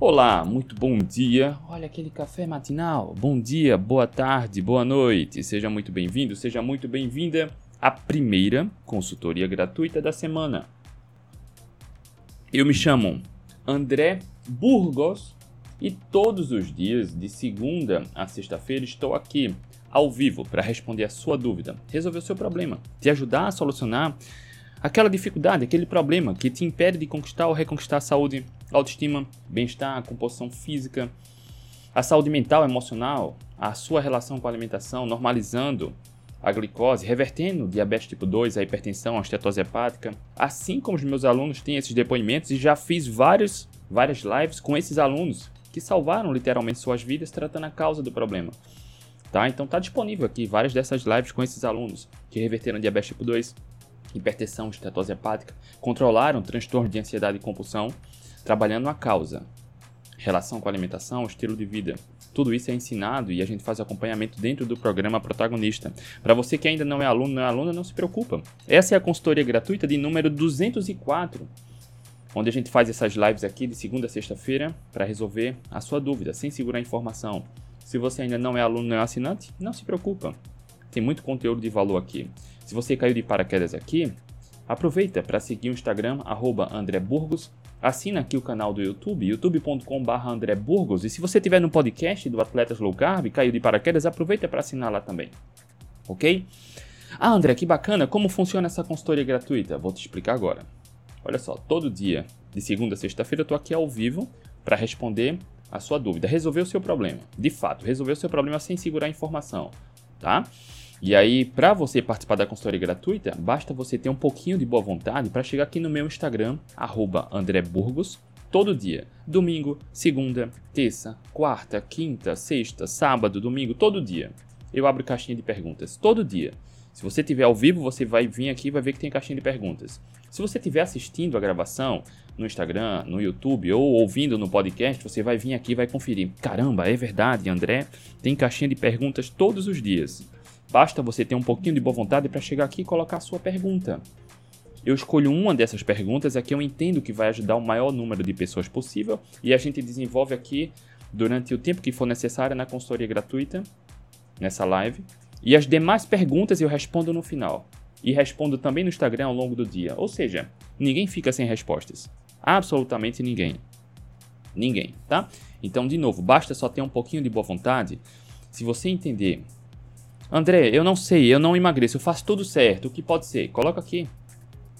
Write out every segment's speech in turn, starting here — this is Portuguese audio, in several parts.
Olá, muito bom dia. Olha aquele café matinal. Bom dia, boa tarde, boa noite. Seja muito bem-vindo, seja muito bem-vinda à primeira consultoria gratuita da semana. Eu me chamo André Burgos e todos os dias, de segunda a sexta-feira, estou aqui ao vivo para responder a sua dúvida, resolver o seu problema, te ajudar a solucionar aquela dificuldade, aquele problema que te impede de conquistar ou reconquistar a saúde, autoestima, bem-estar, composição física, a saúde mental, emocional, a sua relação com a alimentação, normalizando a glicose, revertendo diabetes tipo 2, a hipertensão, a estetose hepática. Assim como os meus alunos têm esses depoimentos e já fiz vários, várias lives com esses alunos que salvaram literalmente suas vidas tratando a causa do problema. Tá? Então tá disponível aqui várias dessas lives com esses alunos que reverteram diabetes tipo 2, hipertensão, estetose hepática, controlaram transtorno de ansiedade e compulsão, trabalhando a causa, relação com a alimentação, estilo de vida. Tudo isso é ensinado e a gente faz acompanhamento dentro do programa Protagonista. Para você que ainda não é aluno, não é aluna, não se preocupa. Essa é a consultoria gratuita de número 204, onde a gente faz essas lives aqui de segunda a sexta-feira para resolver a sua dúvida, sem segurar informação. Se você ainda não é aluno, não é assinante, não se preocupa. Tem muito conteúdo de valor aqui. Se você caiu de paraquedas aqui, aproveita para seguir o Instagram, arroba André Burgos, assina aqui o canal do YouTube, youtube.com.br André Burgos, e se você estiver no podcast do Atletas Low Carb, caiu de paraquedas, aproveita para assinar lá também, ok? Ah, André, que bacana, como funciona essa consultoria gratuita? Vou te explicar agora. Olha só, todo dia, de segunda a sexta-feira, eu estou aqui ao vivo para responder a sua dúvida, resolver o seu problema. De fato, resolver o seu problema sem segurar a informação, tá? E aí, para você participar da consultoria gratuita, basta você ter um pouquinho de boa vontade para chegar aqui no meu Instagram, @andreburgos, todo dia. Domingo, segunda, terça, quarta, quinta, sexta, sábado, domingo, todo dia. Eu abro caixinha de perguntas, todo dia. Se você estiver ao vivo, você vai vir aqui e vai ver que tem caixinha de perguntas. Se você estiver assistindo a gravação no Instagram, no YouTube ou ouvindo no podcast, você vai vir aqui e vai conferir. Caramba, é verdade, André, tem caixinha de perguntas todos os dias. Basta você ter um pouquinho de boa vontade para chegar aqui e colocar a sua pergunta. Eu escolho uma dessas perguntas, a que eu entendo que vai ajudar o maior número de pessoas possível e a gente desenvolve aqui durante o tempo que for necessário na consultoria gratuita, nessa live. E as demais perguntas eu respondo no final. E respondo também no Instagram ao longo do dia. Ou seja, ninguém fica sem respostas. Absolutamente ninguém. Ninguém, tá? Então, de novo, basta só ter um pouquinho de boa vontade. Se você entender André, eu não sei, eu não emagreço, eu faço tudo certo, o que pode ser? Coloca aqui.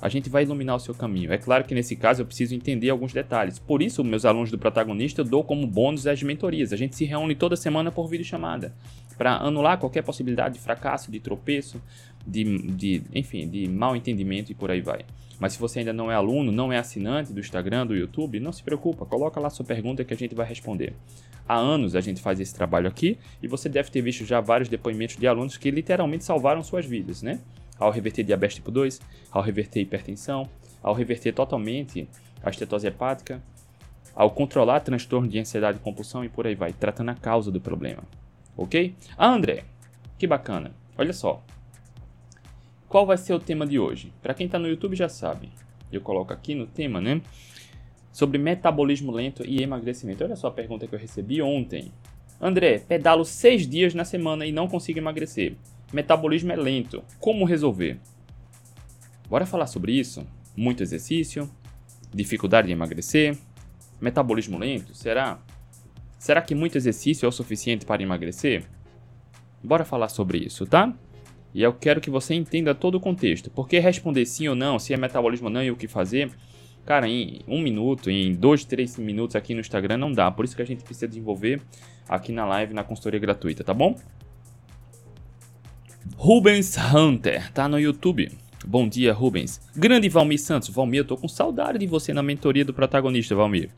A gente vai iluminar o seu caminho. É claro que nesse caso eu preciso entender alguns detalhes. Por isso, meus alunos do protagonista eu dou como bônus as mentorias. A gente se reúne toda semana por videochamada para anular qualquer possibilidade de fracasso, de tropeço, de, de, enfim, de mal entendimento e por aí vai. Mas se você ainda não é aluno, não é assinante do Instagram, do YouTube, não se preocupa, coloca lá sua pergunta que a gente vai responder. Há anos a gente faz esse trabalho aqui e você deve ter visto já vários depoimentos de alunos que literalmente salvaram suas vidas, né? Ao reverter diabetes tipo 2, ao reverter hipertensão, ao reverter totalmente a estetose hepática, ao controlar transtorno de ansiedade e compulsão e por aí vai, tratando a causa do problema. Ok? Ah, André, que bacana. Olha só, qual vai ser o tema de hoje? Para quem está no YouTube já sabe. Eu coloco aqui no tema, né? Sobre metabolismo lento e emagrecimento. Olha só a pergunta que eu recebi ontem. André, pedalo seis dias na semana e não consigo emagrecer. Metabolismo é lento. Como resolver? Bora falar sobre isso? Muito exercício? Dificuldade de emagrecer? Metabolismo lento? Será? Será que muito exercício é o suficiente para emagrecer? Bora falar sobre isso, tá? E eu quero que você entenda todo o contexto. Porque responder sim ou não, se é metabolismo ou não e o que fazer, cara, em um minuto, em dois, três minutos aqui no Instagram não dá. Por isso que a gente precisa desenvolver aqui na live, na consultoria gratuita, tá bom? Rubens Hunter, tá no YouTube. Bom dia, Rubens. Grande Valmir Santos. Valmir, eu tô com saudade de você na mentoria do protagonista, Valmir.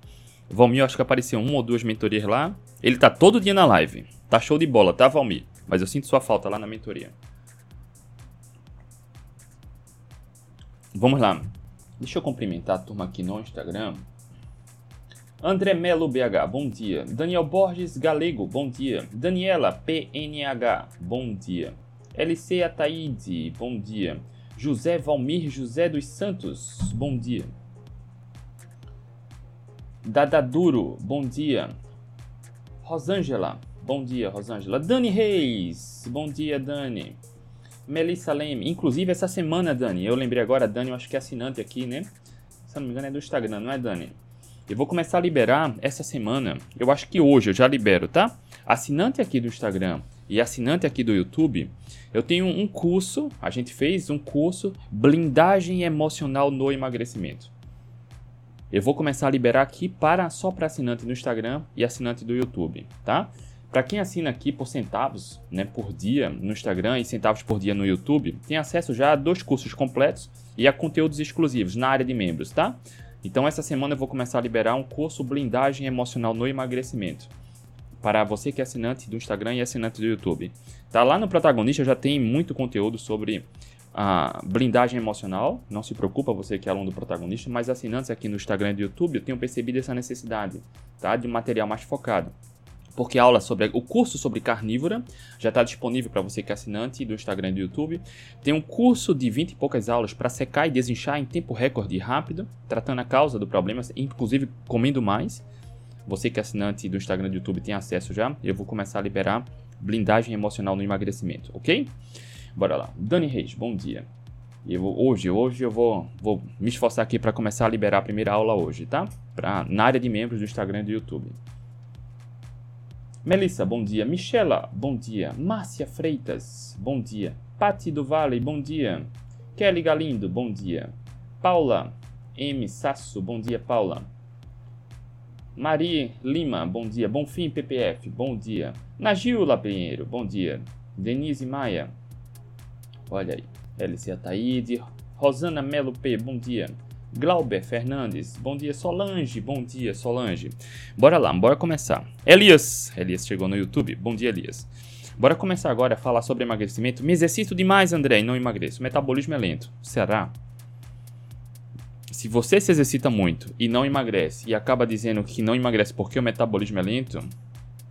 Valmir, acho que apareceu uma ou duas mentorias lá. Ele tá todo dia na live. Tá show de bola, tá, Valmir? Mas eu sinto sua falta lá na mentoria. Vamos lá. Deixa eu cumprimentar a turma aqui no Instagram. André Melo BH, bom dia. Daniel Borges Galego, bom dia. Daniela PNH, bom dia. LC Ataíde, bom dia. José Valmir José dos Santos, bom dia. Dadaduro, bom dia. Rosângela, bom dia, Rosângela. Dani Reis, bom dia, Dani. Melissa Leme, inclusive essa semana, Dani, eu lembrei agora, Dani, eu acho que é assinante aqui, né? Se não me engano é do Instagram, não é, Dani? Eu vou começar a liberar essa semana, eu acho que hoje eu já libero, tá? Assinante aqui do Instagram e assinante aqui do YouTube, eu tenho um curso, a gente fez um curso blindagem emocional no emagrecimento. Eu vou começar a liberar aqui para só para assinante do Instagram e assinante do YouTube, tá? Para quem assina aqui por centavos, né, por dia no Instagram e centavos por dia no YouTube, tem acesso já a dois cursos completos e a conteúdos exclusivos na área de membros, tá? Então essa semana eu vou começar a liberar um curso blindagem emocional no emagrecimento para você que é assinante do Instagram e assinante do YouTube. Tá lá no protagonista já tem muito conteúdo sobre a blindagem emocional. Não se preocupa você que é aluno do protagonista, mas assinantes aqui no Instagram e do YouTube eu tenho percebido essa necessidade, tá, de material mais focado. Porque a aula sobre o curso sobre carnívora já está disponível para você que é assinante do Instagram e do YouTube. Tem um curso de 20 e poucas aulas para secar e desinchar em tempo recorde e rápido, tratando a causa do problema, inclusive comendo mais. Você que é assinante do Instagram e do YouTube tem acesso já. Eu vou começar a liberar blindagem emocional no emagrecimento, ok? Bora lá. Dani Reis, bom dia. Eu, hoje, hoje eu vou, vou me esforçar aqui para começar a liberar a primeira aula hoje, tá? Pra, na área de membros do Instagram e do YouTube. Melissa, bom dia. Michela, bom dia. Márcia Freitas, bom dia. Pati do Vale, bom dia. Kelly Galindo, bom dia. Paula M. Sasso, bom dia, Paula. Maria Lima, bom dia. Bonfim PPF, bom dia. Nagila Pinheiro, bom dia. Denise Maia, olha aí. LC Ataíde. Rosana Melo P, bom dia. Glauber Fernandes, bom dia. Solange, bom dia, Solange. Bora lá, bora começar. Elias, Elias chegou no YouTube, bom dia, Elias. Bora começar agora a falar sobre emagrecimento. Me exercito demais, André, e não emagreço. metabolismo é lento. Será? Se você se exercita muito e não emagrece e acaba dizendo que não emagrece porque o metabolismo é lento,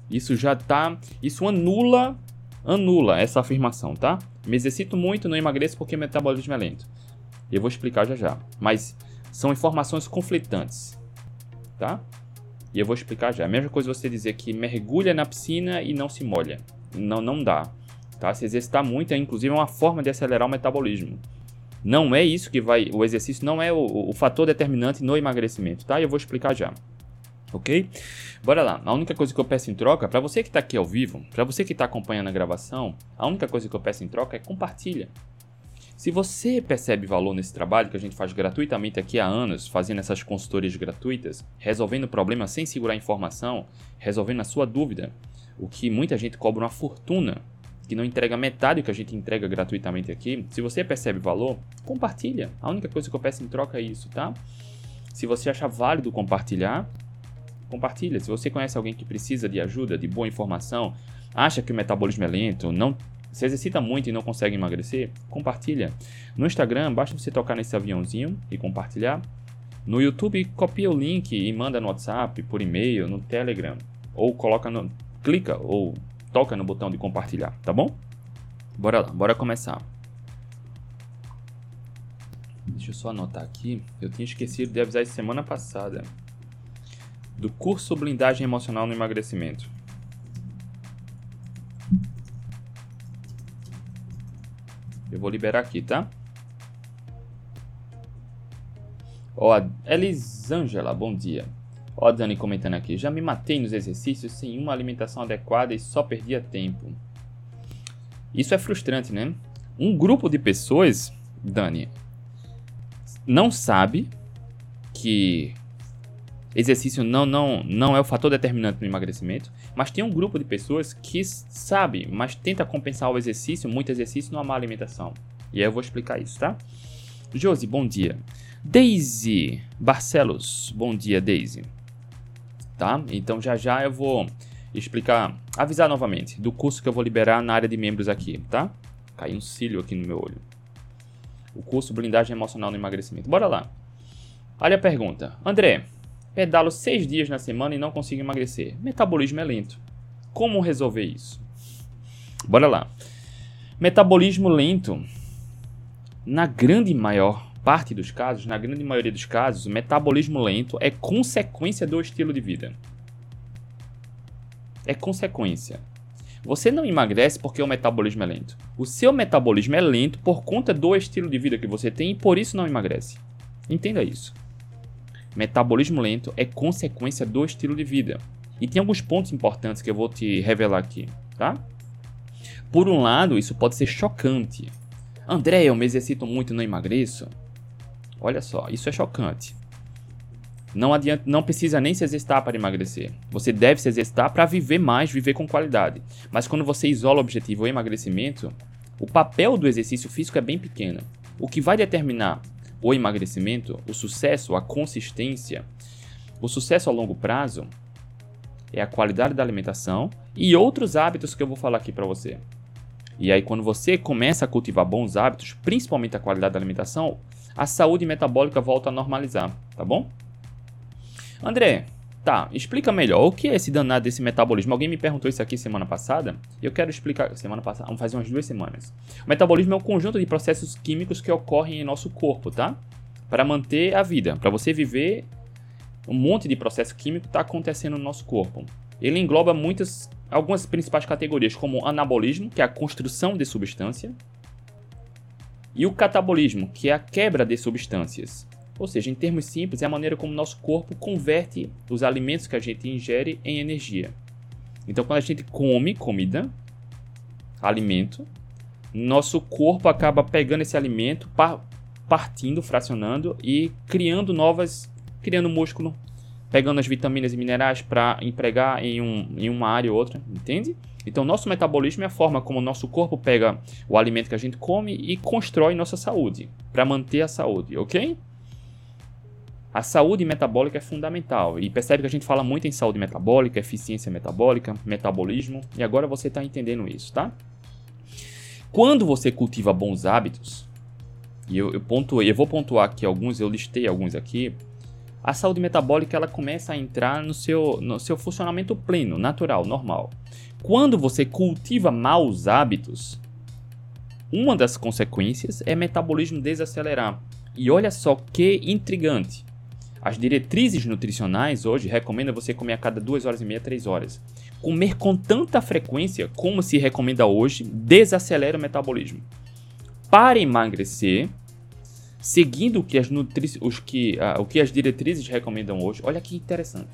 isso já tá, isso anula, anula essa afirmação, tá? Me exercito muito, não emagreço porque o metabolismo é lento. Eu vou explicar já já, mas são informações conflitantes, tá? E eu vou explicar já. A mesma coisa você dizer que mergulha na piscina e não se molha. Não, não dá. Tá? Se exercitar muito é inclusive uma forma de acelerar o metabolismo. Não é isso que vai. O exercício não é o, o fator determinante no emagrecimento, tá? Eu vou explicar já. Ok? Bora lá. A única coisa que eu peço em troca, para você que está aqui ao vivo, para você que está acompanhando a gravação, a única coisa que eu peço em troca é compartilha. Se você percebe valor nesse trabalho que a gente faz gratuitamente aqui há anos, fazendo essas consultorias gratuitas, resolvendo problemas sem segurar informação, resolvendo a sua dúvida, o que muita gente cobra uma fortuna que não entrega metade do que a gente entrega gratuitamente aqui, se você percebe valor, compartilha. A única coisa que eu peço em troca é isso, tá? Se você achar válido compartilhar, compartilha. Se você conhece alguém que precisa de ajuda, de boa informação, acha que o metabolismo é lento, não se exercita muito e não consegue emagrecer, compartilha. No Instagram, basta você tocar nesse aviãozinho e compartilhar. No YouTube, copia o link e manda no WhatsApp, por e-mail, no Telegram, ou coloca no clica ou toca no botão de compartilhar, tá bom? Bora lá, bora começar. Deixa eu só anotar aqui. Eu tinha esquecido de avisar semana passada. Do curso Blindagem Emocional no Emagrecimento. Eu vou liberar aqui, tá? Ó, Elisângela, bom dia. Ó, Dani comentando aqui. Já me matei nos exercícios sem uma alimentação adequada e só perdia tempo. Isso é frustrante, né? Um grupo de pessoas, Dani, não sabe que exercício não, não, não é o fator determinante no emagrecimento, mas tem um grupo de pessoas que sabe, mas tenta compensar o exercício, muito exercício, numa má alimentação. E aí eu vou explicar isso, tá? Josi, bom dia. Daisy Barcelos, bom dia, Daisy tá? Então já já eu vou explicar, avisar novamente do curso que eu vou liberar na área de membros aqui, tá? Caiu um cílio aqui no meu olho. O curso Blindagem Emocional no Emagrecimento. Bora lá. Olha a pergunta. André, pedalo seis dias na semana e não consigo emagrecer. Metabolismo é lento. Como resolver isso? Bora lá. Metabolismo lento, na grande maior parte dos casos, na grande maioria dos casos, o metabolismo lento é consequência do estilo de vida. É consequência. Você não emagrece porque o metabolismo é lento. O seu metabolismo é lento por conta do estilo de vida que você tem e por isso não emagrece. Entenda isso. Metabolismo lento é consequência do estilo de vida. E tem alguns pontos importantes que eu vou te revelar aqui, tá? Por um lado, isso pode ser chocante. André, eu me exercito muito e não emagreço? Olha só, isso é chocante. Não adianta, não precisa nem se exercitar para emagrecer. Você deve se exercitar para viver mais, viver com qualidade. Mas quando você isola o objetivo o emagrecimento, o papel do exercício físico é bem pequeno. O que vai determinar o emagrecimento, o sucesso, a consistência, o sucesso a longo prazo é a qualidade da alimentação e outros hábitos que eu vou falar aqui para você. E aí quando você começa a cultivar bons hábitos, principalmente a qualidade da alimentação, a saúde metabólica volta a normalizar, tá bom? André, tá, explica melhor o que é esse danado desse metabolismo. Alguém me perguntou isso aqui semana passada eu quero explicar. Semana passada, faz umas duas semanas. O metabolismo é um conjunto de processos químicos que ocorrem em nosso corpo, tá? Para manter a vida, para você viver, um monte de processo químico está acontecendo no nosso corpo. Ele engloba muitas, algumas principais categorias, como anabolismo, que é a construção de substância, e o catabolismo, que é a quebra de substâncias. Ou seja, em termos simples, é a maneira como nosso corpo converte os alimentos que a gente ingere em energia. Então, quando a gente come comida, alimento, nosso corpo acaba pegando esse alimento, partindo, fracionando e criando novas, criando músculo, pegando as vitaminas e minerais para empregar em, um, em uma área ou outra, entende? Então, nosso metabolismo é a forma como o nosso corpo pega o alimento que a gente come e constrói nossa saúde, para manter a saúde, ok? A saúde metabólica é fundamental e percebe que a gente fala muito em saúde metabólica, eficiência metabólica, metabolismo e agora você está entendendo isso, tá? Quando você cultiva bons hábitos, e eu, eu, pontuei, eu vou pontuar aqui alguns, eu listei alguns aqui, a saúde metabólica ela começa a entrar no seu, no seu funcionamento pleno, natural, normal. Quando você cultiva maus hábitos, uma das consequências é metabolismo desacelerar. E olha só que intrigante. As diretrizes nutricionais hoje recomendam você comer a cada 2 horas e meia, 3 horas. Comer com tanta frequência como se recomenda hoje desacelera o metabolismo. Para emagrecer, seguindo o que as, nutri os que, uh, o que as diretrizes recomendam hoje, olha que interessante.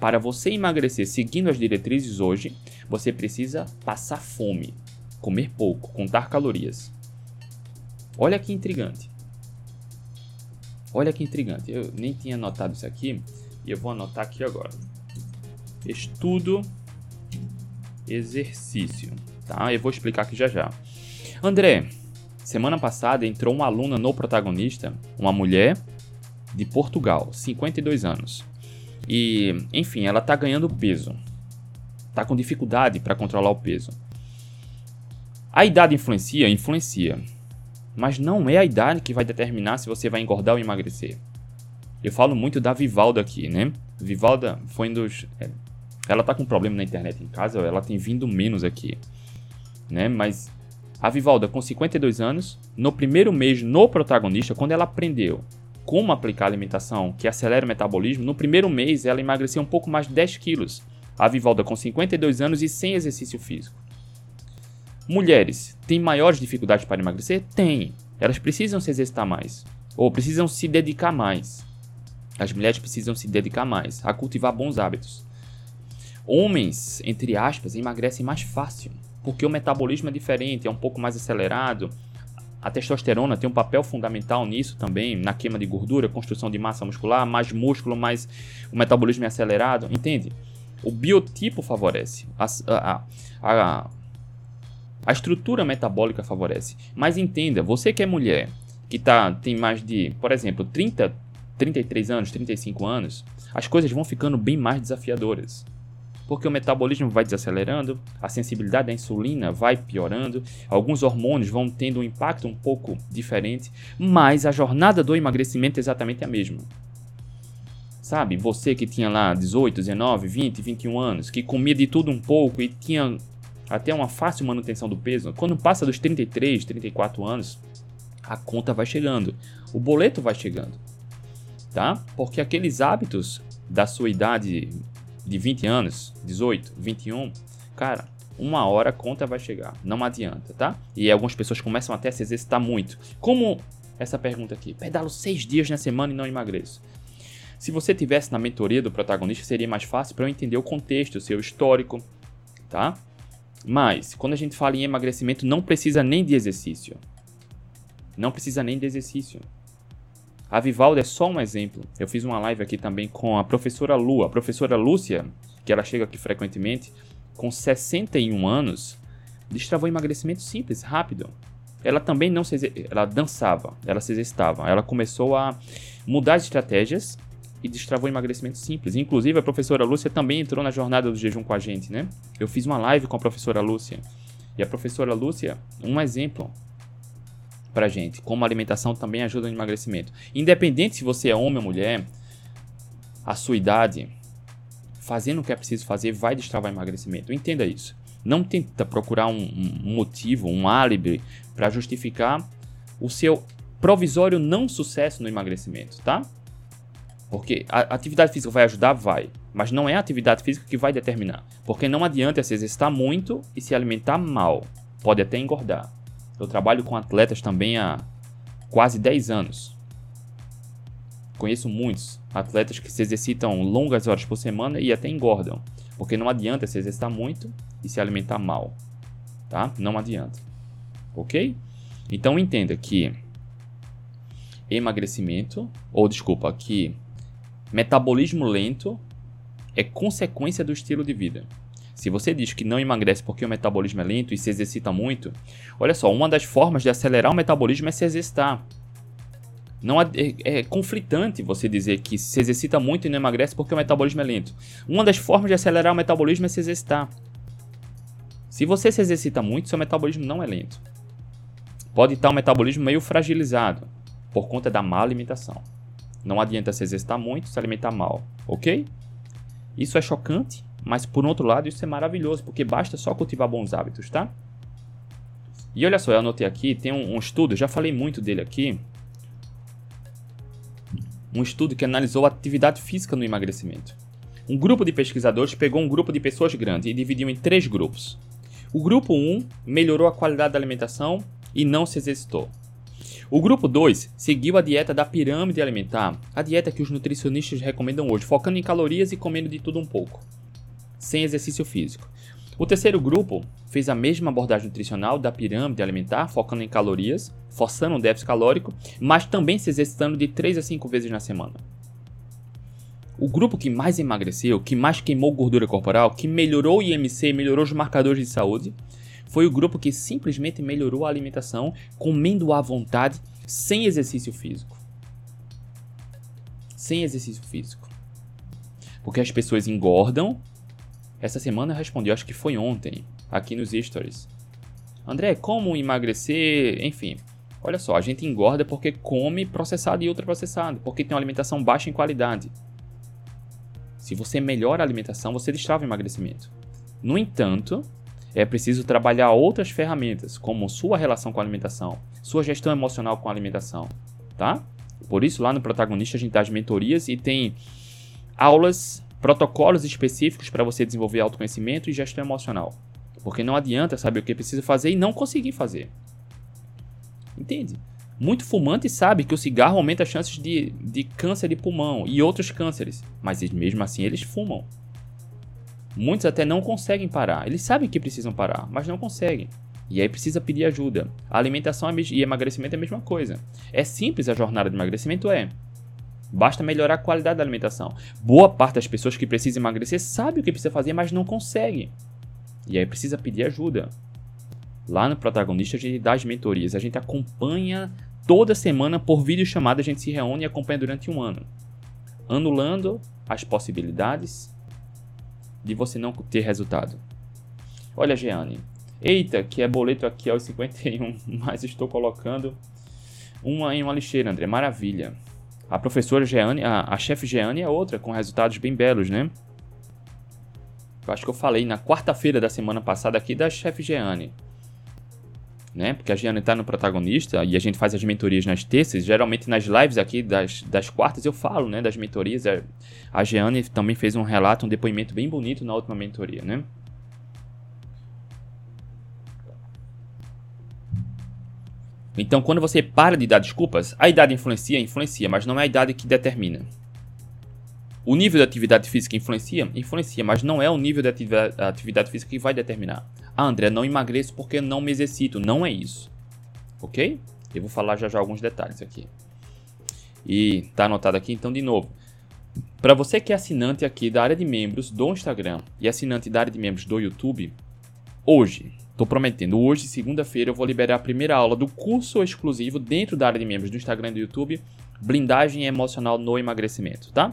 Para você emagrecer seguindo as diretrizes hoje, você precisa passar fome, comer pouco, contar calorias. Olha que intrigante. Olha que intrigante, eu nem tinha anotado isso aqui e eu vou anotar aqui agora. Estudo, exercício, tá? Eu vou explicar aqui já já. André, semana passada entrou uma aluna no protagonista, uma mulher de Portugal, 52 anos. E, enfim, ela tá ganhando peso. Tá com dificuldade para controlar o peso. A idade influencia? Influencia mas não é a idade que vai determinar se você vai engordar ou emagrecer. Eu falo muito da Vivalda aqui, né? Vivalda foi um dos. É, ela tá com problema na internet em casa, ela tem vindo menos aqui, né? Mas a Vivalda, com 52 anos, no primeiro mês no protagonista, quando ela aprendeu como aplicar alimentação que acelera o metabolismo, no primeiro mês ela emagreceu um pouco mais de 10 quilos. A Vivalda, com 52 anos e sem exercício físico. Mulheres têm maiores dificuldades para emagrecer? Tem. Elas precisam se exercitar mais. Ou precisam se dedicar mais. As mulheres precisam se dedicar mais a cultivar bons hábitos. Homens, entre aspas, emagrecem mais fácil. Porque o metabolismo é diferente, é um pouco mais acelerado. A testosterona tem um papel fundamental nisso também, na queima de gordura, construção de massa muscular, mais músculo, mais o metabolismo é acelerado, entende? O biotipo favorece. A, a, a, a estrutura metabólica favorece. Mas entenda, você que é mulher, que tá, tem mais de, por exemplo, 30, 33 anos, 35 anos, as coisas vão ficando bem mais desafiadoras. Porque o metabolismo vai desacelerando, a sensibilidade à insulina vai piorando, alguns hormônios vão tendo um impacto um pouco diferente, mas a jornada do emagrecimento é exatamente a mesma. Sabe, você que tinha lá 18, 19, 20, 21 anos, que comia de tudo um pouco e tinha até uma fácil manutenção do peso, quando passa dos 33, 34 anos, a conta vai chegando, o boleto vai chegando, tá? Porque aqueles hábitos da sua idade de 20 anos, 18, 21, cara, uma hora a conta vai chegar, não adianta, tá? E algumas pessoas começam até a se exercitar muito. Como essa pergunta aqui, pedalo seis dias na semana e não emagreço. Se você tivesse na mentoria do protagonista, seria mais fácil para eu entender o contexto, o seu histórico, tá? Mas, quando a gente fala em emagrecimento, não precisa nem de exercício. Não precisa nem de exercício. A Vivalda é só um exemplo. Eu fiz uma live aqui também com a professora Lu, a professora Lúcia, que ela chega aqui frequentemente, com 61 anos, destravou emagrecimento simples, rápido. Ela também não se ela dançava, ela se exercitava. Ela começou a mudar as estratégias e destravou emagrecimento simples. Inclusive, a professora Lúcia também entrou na jornada do jejum com a gente, né? Eu fiz uma live com a professora Lúcia. E a professora Lúcia, um exemplo pra gente, como a alimentação também ajuda no emagrecimento. Independente se você é homem ou mulher, a sua idade, fazendo o que é preciso fazer, vai destravar emagrecimento. Entenda isso. Não tenta procurar um, um motivo, um álibi para justificar o seu provisório não sucesso no emagrecimento, tá? Porque a atividade física vai ajudar? Vai. Mas não é a atividade física que vai determinar. Porque não adianta se exercitar muito e se alimentar mal. Pode até engordar. Eu trabalho com atletas também há quase 10 anos. Conheço muitos atletas que se exercitam longas horas por semana e até engordam. Porque não adianta se exercitar muito e se alimentar mal. Tá? Não adianta. Ok? Então entenda que emagrecimento, ou desculpa, que Metabolismo lento é consequência do estilo de vida. Se você diz que não emagrece porque o metabolismo é lento e se exercita muito, olha só, uma das formas de acelerar o metabolismo é se exercitar. Não é, é, é, conflitante você dizer que se exercita muito e não emagrece porque o metabolismo é lento. Uma das formas de acelerar o metabolismo é se exercitar. Se você se exercita muito, seu metabolismo não é lento. Pode estar o metabolismo meio fragilizado por conta da má alimentação. Não adianta se exercitar muito, se alimentar mal, ok? Isso é chocante, mas por outro lado isso é maravilhoso, porque basta só cultivar bons hábitos, tá? E olha só, eu anotei aqui, tem um, um estudo, já falei muito dele aqui, um estudo que analisou a atividade física no emagrecimento. Um grupo de pesquisadores pegou um grupo de pessoas grande e dividiu em três grupos. O grupo 1 melhorou a qualidade da alimentação e não se exercitou. O grupo 2 seguiu a dieta da pirâmide alimentar, a dieta que os nutricionistas recomendam hoje, focando em calorias e comendo de tudo um pouco, sem exercício físico. O terceiro grupo fez a mesma abordagem nutricional da pirâmide alimentar, focando em calorias, forçando um déficit calórico, mas também se exercitando de 3 a 5 vezes na semana. O grupo que mais emagreceu, que mais queimou gordura corporal, que melhorou o IMC, melhorou os marcadores de saúde, foi o grupo que simplesmente melhorou a alimentação, comendo à vontade, sem exercício físico. Sem exercício físico. Porque as pessoas engordam. Essa semana eu respondi, acho que foi ontem, aqui nos stories. André, como emagrecer? Enfim, olha só, a gente engorda porque come processado e ultraprocessado, porque tem uma alimentação baixa em qualidade. Se você melhora a alimentação, você destrava o emagrecimento. No entanto, é preciso trabalhar outras ferramentas, como sua relação com a alimentação, sua gestão emocional com a alimentação, tá? Por isso, lá no Protagonista, a gente dá as mentorias e tem aulas, protocolos específicos para você desenvolver autoconhecimento e gestão emocional. Porque não adianta saber o que precisa fazer e não conseguir fazer. Entende? Muito fumante sabe que o cigarro aumenta as chances de, de câncer de pulmão e outros cânceres, mas mesmo assim eles fumam. Muitos até não conseguem parar. Eles sabem que precisam parar, mas não conseguem. E aí precisa pedir ajuda. A alimentação e emagrecimento é a mesma coisa. É simples a jornada de emagrecimento? É. Basta melhorar a qualidade da alimentação. Boa parte das pessoas que precisam emagrecer sabe o que precisa fazer, mas não consegue. E aí precisa pedir ajuda. Lá no protagonista a gente dá as mentorias, a gente acompanha toda semana por vídeo chamada, a gente se reúne e acompanha durante um ano, anulando as possibilidades de você não ter resultado. Olha, Jeane. Eita, que é boleto aqui aos 51, mas estou colocando uma em uma lixeira, André. Maravilha. A professora Jeane, a, a chefe Jeane é outra, com resultados bem belos, né? Eu acho que eu falei na quarta-feira da semana passada aqui da chefe Jeane. Né? Porque a Giana está no protagonista e a gente faz as mentorias nas terças. Geralmente nas lives aqui das, das quartas eu falo, né? Das mentorias. A Giane também fez um relato, um depoimento bem bonito na última mentoria, né? Então, quando você para de dar desculpas, a idade influencia, influencia, mas não é a idade que determina. O nível de atividade física influencia? Influencia, mas não é o nível de atividade física que vai determinar. Ah, André, não emagreço porque não me exercito. Não é isso. Ok? Eu vou falar já já alguns detalhes aqui. E tá anotado aqui, então, de novo. Para você que é assinante aqui da área de membros do Instagram e assinante da área de membros do YouTube, hoje, Tô prometendo, hoje, segunda-feira, eu vou liberar a primeira aula do curso exclusivo dentro da área de membros do Instagram e do YouTube, Blindagem Emocional no Emagrecimento, tá?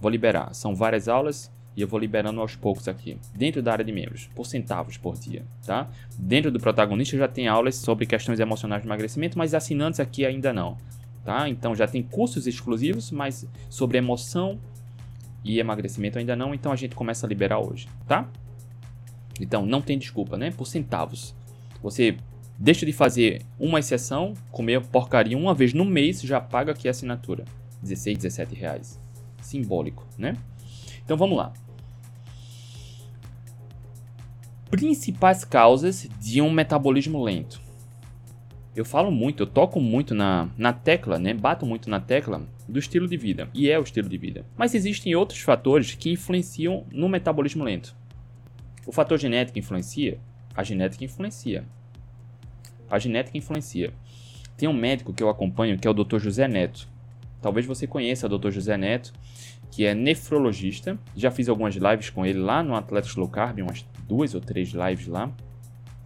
Vou liberar. São várias aulas e eu vou liberando aos poucos aqui, dentro da área de membros, por centavos por dia, tá? Dentro do protagonista já tem aulas sobre questões emocionais de emagrecimento, mas assinantes aqui ainda não, tá? Então já tem cursos exclusivos, mas sobre emoção e emagrecimento ainda não, então a gente começa a liberar hoje, tá? Então não tem desculpa, né? Por centavos. Você deixa de fazer uma exceção, comer porcaria uma vez no mês, já paga aqui a assinatura. 16, 17 reais. Simbólico, né? Então vamos lá. Principais causas de um metabolismo lento. Eu falo muito, eu toco muito na, na tecla, né? Bato muito na tecla do estilo de vida. E é o estilo de vida. Mas existem outros fatores que influenciam no metabolismo lento. O fator genético influencia? A genética influencia. A genética influencia. Tem um médico que eu acompanho que é o Dr. José Neto. Talvez você conheça o Dr. José Neto, que é nefrologista. Já fiz algumas lives com ele lá no Atletas Low Carb, umas duas ou três lives lá.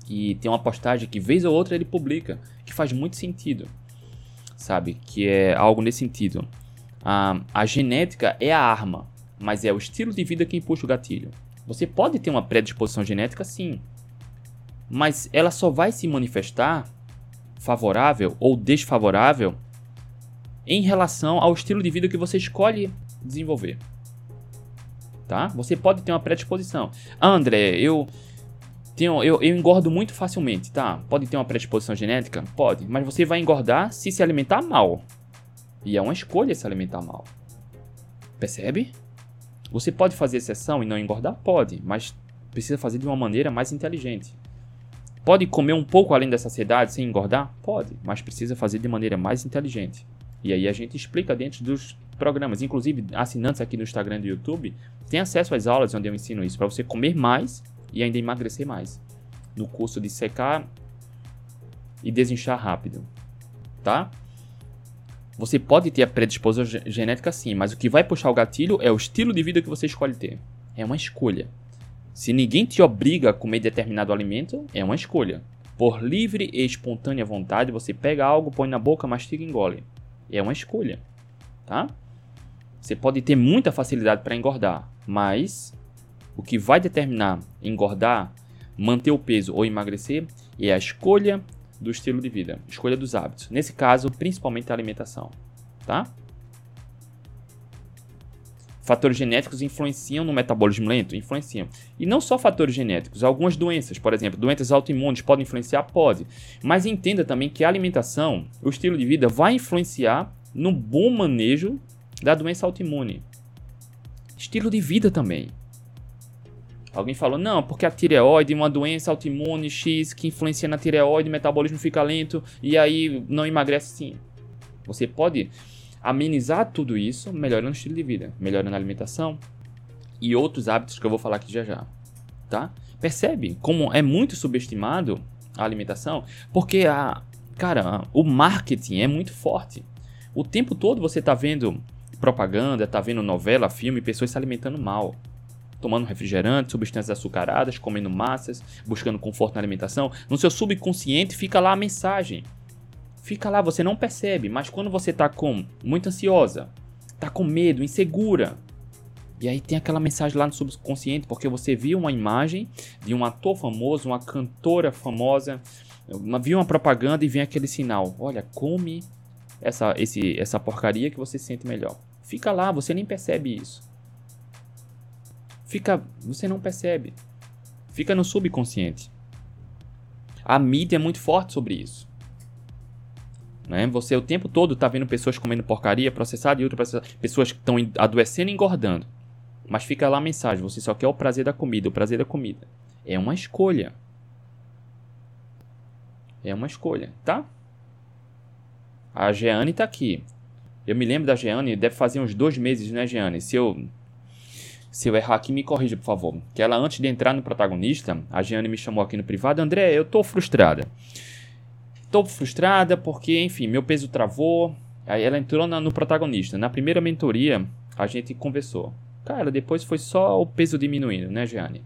E tem uma postagem que vez ou outra ele publica, que faz muito sentido. Sabe? Que é algo nesse sentido. A, a genética é a arma, mas é o estilo de vida que puxa o gatilho. Você pode ter uma predisposição genética, sim, mas ela só vai se manifestar favorável ou desfavorável em relação ao estilo de vida que você escolhe desenvolver. Tá? Você pode ter uma predisposição. André, eu tenho, eu, eu engordo muito facilmente, tá? Pode ter uma predisposição genética? Pode, mas você vai engordar se se alimentar mal. E é uma escolha se alimentar mal. Percebe? Você pode fazer exceção e não engordar? Pode, mas precisa fazer de uma maneira mais inteligente. Pode comer um pouco além da saciedade sem engordar? Pode, mas precisa fazer de maneira mais inteligente. E aí a gente explica dentro dos programas. Inclusive, assinantes aqui no Instagram e do YouTube têm acesso às aulas onde eu ensino isso, para você comer mais e ainda emagrecer mais. No curso de secar e desinchar rápido. Tá? Você pode ter a predisposição genética sim, mas o que vai puxar o gatilho é o estilo de vida que você escolhe ter. É uma escolha. Se ninguém te obriga a comer determinado alimento, é uma escolha. Por livre e espontânea vontade, você pega algo, põe na boca, mastiga e engole. É uma escolha, tá? Você pode ter muita facilidade para engordar, mas o que vai determinar engordar, manter o peso ou emagrecer é a escolha do estilo de vida, escolha dos hábitos. Nesse caso, principalmente a alimentação, tá? Fatores genéticos influenciam no metabolismo lento? Influenciam. E não só fatores genéticos, algumas doenças, por exemplo, doenças autoimunes podem influenciar? Pode. Mas entenda também que a alimentação, o estilo de vida, vai influenciar no bom manejo da doença autoimune. Estilo de vida também. Alguém falou, não, porque a tireoide é uma doença autoimune X que influencia na tireoide, o metabolismo fica lento e aí não emagrece sim. Você pode amenizar tudo isso melhorando o estilo de vida, melhorando a alimentação e outros hábitos que eu vou falar aqui já já, tá? Percebe como é muito subestimado a alimentação? Porque a, cara, o marketing é muito forte. O tempo todo você tá vendo propaganda, tá vendo novela, filme, pessoas se alimentando mal tomando refrigerante, substâncias açucaradas, comendo massas, buscando conforto na alimentação, no seu subconsciente fica lá a mensagem. Fica lá, você não percebe, mas quando você está com muito ansiosa, está com medo, insegura, e aí tem aquela mensagem lá no subconsciente, porque você viu uma imagem de um ator famoso, uma cantora famosa, viu uma propaganda e vem aquele sinal. Olha, come essa, esse, essa porcaria que você se sente melhor. Fica lá, você nem percebe isso. Fica, você não percebe. Fica no subconsciente. A mídia é muito forte sobre isso. Né? Você o tempo todo tá vendo pessoas comendo porcaria processada e outras pessoas que estão adoecendo e engordando. Mas fica lá a mensagem: você só quer o prazer da comida, o prazer da comida. É uma escolha. É uma escolha, tá? A Jeane tá aqui. Eu me lembro da Jeane, deve fazer uns dois meses, né, Jeane? Se eu, se eu errar aqui, me corrija, por favor. Que ela, antes de entrar no protagonista, a Jeane me chamou aqui no privado. André, eu tô frustrada. Tô frustrada porque, enfim, meu peso travou. Aí ela entrou na, no protagonista. Na primeira mentoria, a gente conversou. Cara, depois foi só o peso diminuindo, né, Jeane?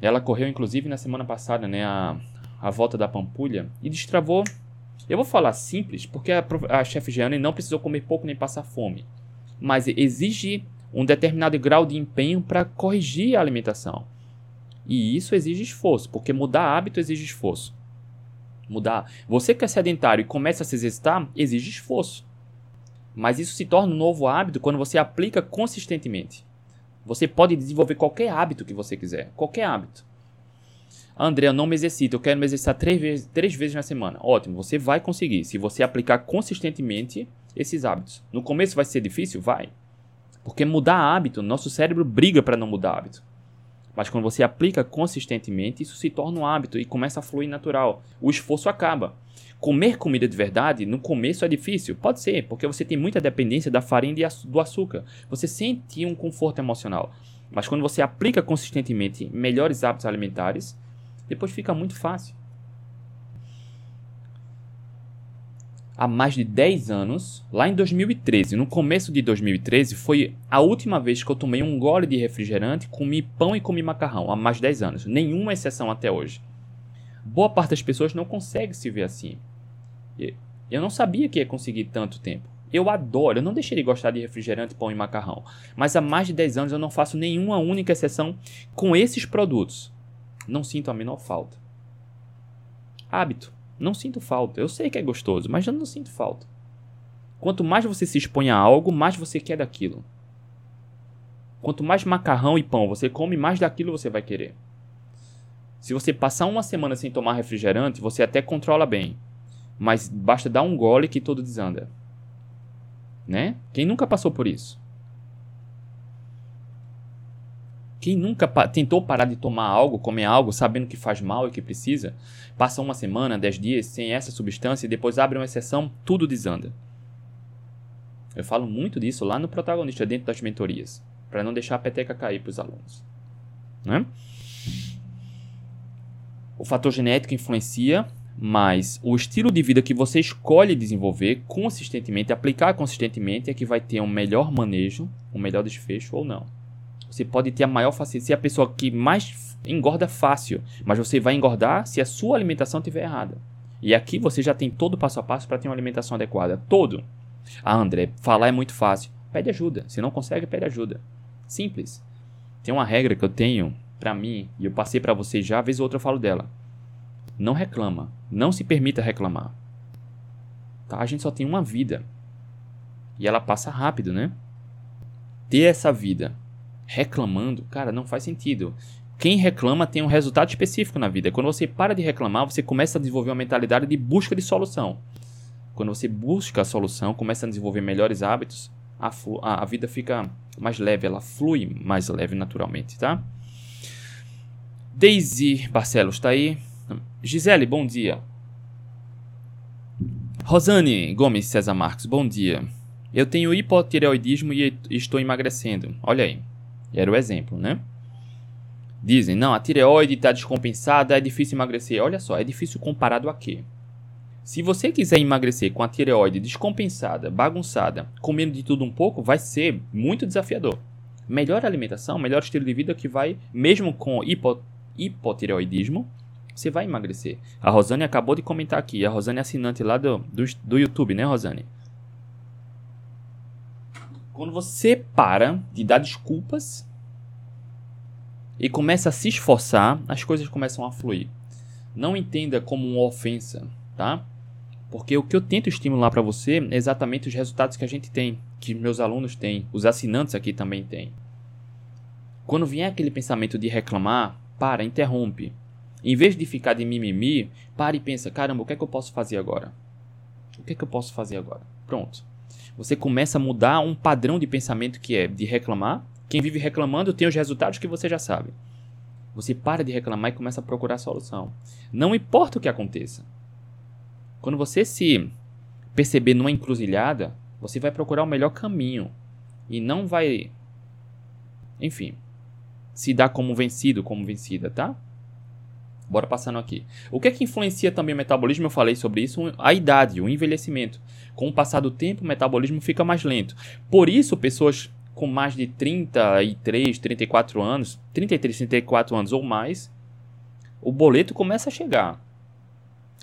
Ela correu, inclusive, na semana passada, né, a, a volta da Pampulha e destravou. Eu vou falar simples, porque a, a chefe não precisou comer pouco nem passar fome. Mas exige um determinado grau de empenho para corrigir a alimentação. E isso exige esforço, porque mudar hábito exige esforço. Mudar. Você que é sedentário e começa a se exercitar, exige esforço. Mas isso se torna um novo hábito quando você aplica consistentemente. Você pode desenvolver qualquer hábito que você quiser. Qualquer hábito. André, eu não me exercito, eu quero me exercitar três vezes, três vezes na semana. Ótimo, você vai conseguir se você aplicar consistentemente esses hábitos. No começo vai ser difícil? Vai. Porque mudar hábito, nosso cérebro briga para não mudar hábito. Mas quando você aplica consistentemente, isso se torna um hábito e começa a fluir natural. O esforço acaba. Comer comida de verdade, no começo é difícil. Pode ser, porque você tem muita dependência da farinha e do açúcar. Você sente um conforto emocional. Mas quando você aplica consistentemente melhores hábitos alimentares, depois fica muito fácil. Há mais de 10 anos, lá em 2013, no começo de 2013, foi a última vez que eu tomei um gole de refrigerante, comi pão e comi macarrão, há mais de 10 anos. Nenhuma exceção até hoje boa parte das pessoas não consegue se ver assim. Eu não sabia que ia conseguir tanto tempo. Eu adoro, eu não deixei de gostar de refrigerante, pão e macarrão. Mas há mais de 10 anos eu não faço nenhuma única exceção com esses produtos. Não sinto a menor falta. Hábito. Não sinto falta. Eu sei que é gostoso, mas eu não sinto falta. Quanto mais você se expõe a algo, mais você quer daquilo. Quanto mais macarrão e pão você come, mais daquilo você vai querer. Se você passar uma semana sem tomar refrigerante, você até controla bem. Mas basta dar um gole que tudo desanda. Né? Quem nunca passou por isso? Quem nunca pa tentou parar de tomar algo, comer algo, sabendo que faz mal e que precisa, passa uma semana, dez dias sem essa substância e depois abre uma exceção, tudo desanda. Eu falo muito disso lá no protagonista, dentro das mentorias, para não deixar a peteca cair para os alunos. Né? O fator genético influencia, mas o estilo de vida que você escolhe desenvolver consistentemente, aplicar consistentemente, é que vai ter um melhor manejo, um melhor desfecho ou não. Você pode ter a maior facilidade, a pessoa que mais engorda fácil, mas você vai engordar se a sua alimentação estiver errada. E aqui você já tem todo o passo a passo para ter uma alimentação adequada. Todo. Ah, André, falar é muito fácil. Pede ajuda. Se não consegue, pede ajuda. Simples. Tem uma regra que eu tenho para mim, e eu passei para vocês já, vez ou outra eu falo dela. Não reclama. Não se permita reclamar. Tá? A gente só tem uma vida. E ela passa rápido, né? Ter essa vida reclamando, cara, não faz sentido. Quem reclama tem um resultado específico na vida. Quando você para de reclamar, você começa a desenvolver uma mentalidade de busca de solução. Quando você busca a solução, começa a desenvolver melhores hábitos, a, a, a vida fica mais leve, ela flui mais leve naturalmente, tá? Daisy Barcelos está aí. Gisele, bom dia. Rosane Gomes César Marques, bom dia. Eu tenho hipotireoidismo e estou emagrecendo. Olha aí. Era o exemplo, né? Dizem, não, a tireoide está descompensada, é difícil emagrecer. Olha só, é difícil comparado a quê? Se você quiser emagrecer com a tireoide descompensada, bagunçada, comendo de tudo um pouco, vai ser muito desafiador. Melhor alimentação, melhor estilo de vida que vai, mesmo com hipotireoidismo, hipotireoidismo, você vai emagrecer. A Rosane acabou de comentar aqui. A Rosane é assinante lá do, do, do YouTube, né, Rosane? Quando você para de dar desculpas e começa a se esforçar, as coisas começam a fluir. Não entenda como uma ofensa, tá? Porque o que eu tento estimular para você é exatamente os resultados que a gente tem, que meus alunos têm, os assinantes aqui também têm. Quando vier aquele pensamento de reclamar, para, interrompe. Em vez de ficar de mimimi, pare e pensa: caramba, o que é que eu posso fazer agora? O que é que eu posso fazer agora? Pronto. Você começa a mudar um padrão de pensamento que é de reclamar. Quem vive reclamando tem os resultados que você já sabe. Você para de reclamar e começa a procurar solução. Não importa o que aconteça. Quando você se perceber numa encruzilhada, você vai procurar o melhor caminho e não vai, enfim, se dar como vencido, como vencida, tá? Bora passando aqui. O que é que influencia também o metabolismo? Eu falei sobre isso, a idade, o envelhecimento. Com o passar do tempo, o metabolismo fica mais lento. Por isso, pessoas com mais de 33, 34 anos, 33, 34 anos ou mais, o boleto começa a chegar.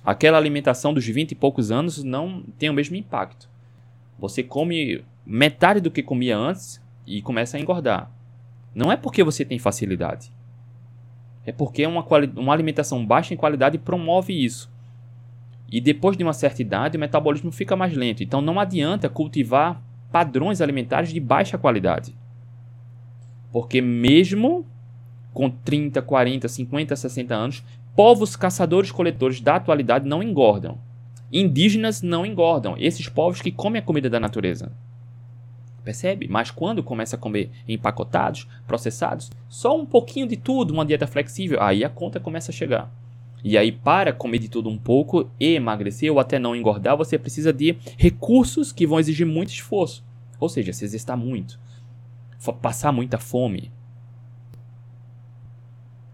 Aquela alimentação dos 20 e poucos anos não tem o mesmo impacto. Você come metade do que comia antes e começa a engordar. Não é porque você tem facilidade. É porque uma, uma alimentação baixa em qualidade promove isso. E depois de uma certa idade, o metabolismo fica mais lento. Então não adianta cultivar padrões alimentares de baixa qualidade. Porque mesmo com 30, 40, 50, 60 anos, povos caçadores-coletores da atualidade não engordam. Indígenas não engordam. Esses povos que comem a comida da natureza. Percebe? Mas quando começa a comer empacotados, processados, só um pouquinho de tudo, uma dieta flexível, aí a conta começa a chegar. E aí, para comer de tudo um pouco e emagrecer ou até não engordar, você precisa de recursos que vão exigir muito esforço. Ou seja, se exercitar muito, passar muita fome.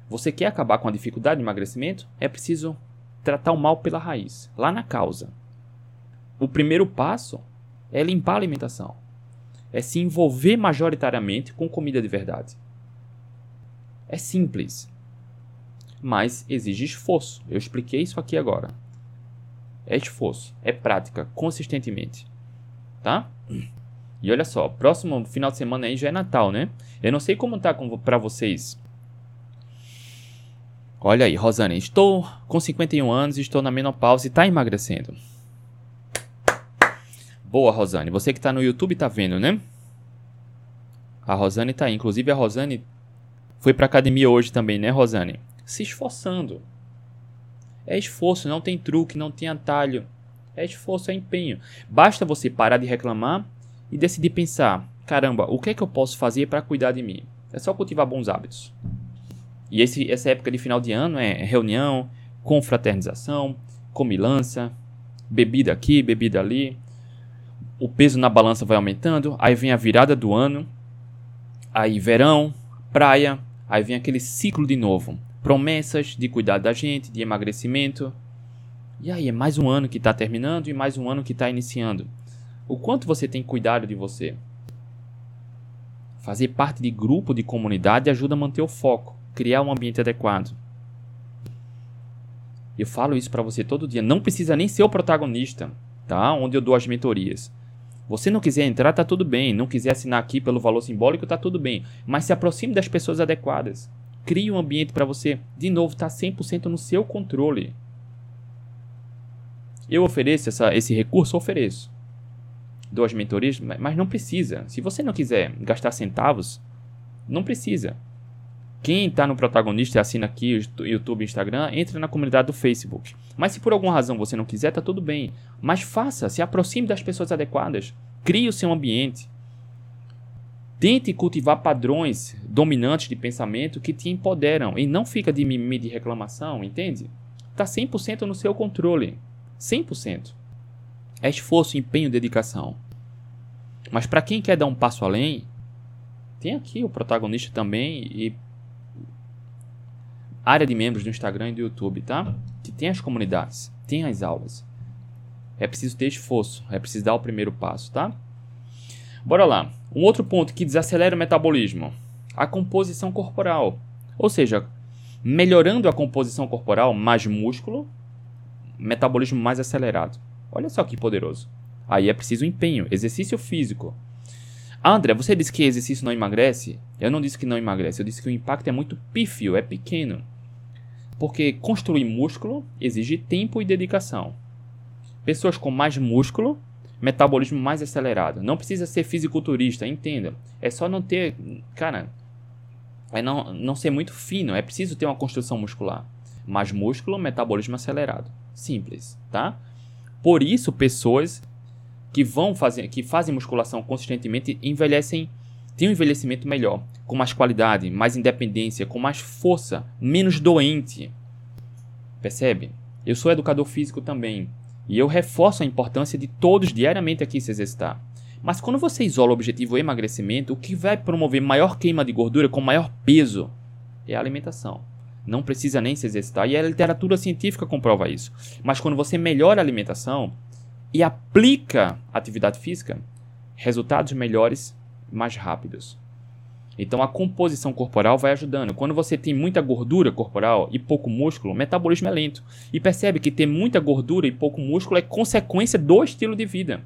Você quer acabar com a dificuldade de emagrecimento? É preciso tratar o mal pela raiz, lá na causa. O primeiro passo é limpar a alimentação é se envolver majoritariamente com comida de verdade. É simples, mas exige esforço. Eu expliquei isso aqui agora. É esforço, é prática, consistentemente. Tá? E olha só, próximo final de semana aí já é Natal, né? Eu não sei como tá para vocês. Olha aí, Rosane, estou com 51 anos, estou na menopausa e está emagrecendo. Boa, Rosane. Você que está no YouTube está vendo, né? A Rosane está aí. Inclusive, a Rosane foi para academia hoje também, né, Rosane? Se esforçando. É esforço, não tem truque, não tem atalho. É esforço, é empenho. Basta você parar de reclamar e decidir pensar: caramba, o que é que eu posso fazer para cuidar de mim? É só cultivar bons hábitos. E esse, essa época de final de ano é reunião, confraternização, comilança, bebida aqui, bebida ali, o peso na balança vai aumentando, aí vem a virada do ano, aí verão, praia, aí vem aquele ciclo de novo. Promessas de cuidar da gente, de emagrecimento. E aí é mais um ano que está terminando e mais um ano que está iniciando. O quanto você tem cuidado de você? Fazer parte de grupo, de comunidade ajuda a manter o foco, criar um ambiente adequado. Eu falo isso para você todo dia. Não precisa nem ser o protagonista, tá? Onde eu dou as mentorias. Você não quiser entrar, tá tudo bem. Não quiser assinar aqui pelo valor simbólico, tá tudo bem. Mas se aproxime das pessoas adequadas. Crie um ambiente para você. De novo, tá 100% no seu controle. Eu ofereço essa, esse recurso, ofereço. Dou as mentorias, mas não precisa. Se você não quiser gastar centavos, não precisa. Quem está no protagonista e assina aqui o YouTube Instagram, entra na comunidade do Facebook. Mas se por alguma razão você não quiser, tá tudo bem. Mas faça, se aproxime das pessoas adequadas. Crie o seu ambiente. Tente cultivar padrões dominantes de pensamento que te empoderam e não fica de mimimi de reclamação, entende? Está 100% no seu controle. 100%. É esforço, empenho, dedicação. Mas para quem quer dar um passo além, tem aqui o protagonista também e área de membros do Instagram e do YouTube, tá? Que tem as comunidades, tem as aulas. É preciso ter esforço, é preciso dar o primeiro passo, tá? Bora lá. Um outro ponto que desacelera o metabolismo, a composição corporal. Ou seja, melhorando a composição corporal, mais músculo, metabolismo mais acelerado. Olha só que poderoso. Aí é preciso empenho, exercício físico. André, você disse que exercício não emagrece? Eu não disse que não emagrece, eu disse que o impacto é muito pífio, é pequeno. Porque construir músculo exige tempo e dedicação. Pessoas com mais músculo, metabolismo mais acelerado. Não precisa ser fisiculturista, entenda. É só não ter. Cara, é não, não ser muito fino. É preciso ter uma construção muscular. Mais músculo, metabolismo acelerado. Simples, tá? Por isso, pessoas que vão fazer, que fazem musculação consistentemente envelhecem, têm um envelhecimento melhor, com mais qualidade, mais independência, com mais força, menos doente. Percebe? Eu sou educador físico também, e eu reforço a importância de todos diariamente aqui se exercitar. Mas quando você isola o objetivo emagrecimento, o que vai promover maior queima de gordura com maior peso é a alimentação. Não precisa nem se exercitar, e a literatura científica comprova isso. Mas quando você melhora a alimentação e aplica atividade física, resultados melhores, mais rápidos. Então a composição corporal vai ajudando. Quando você tem muita gordura corporal e pouco músculo, o metabolismo é lento. E percebe que ter muita gordura e pouco músculo é consequência do estilo de vida.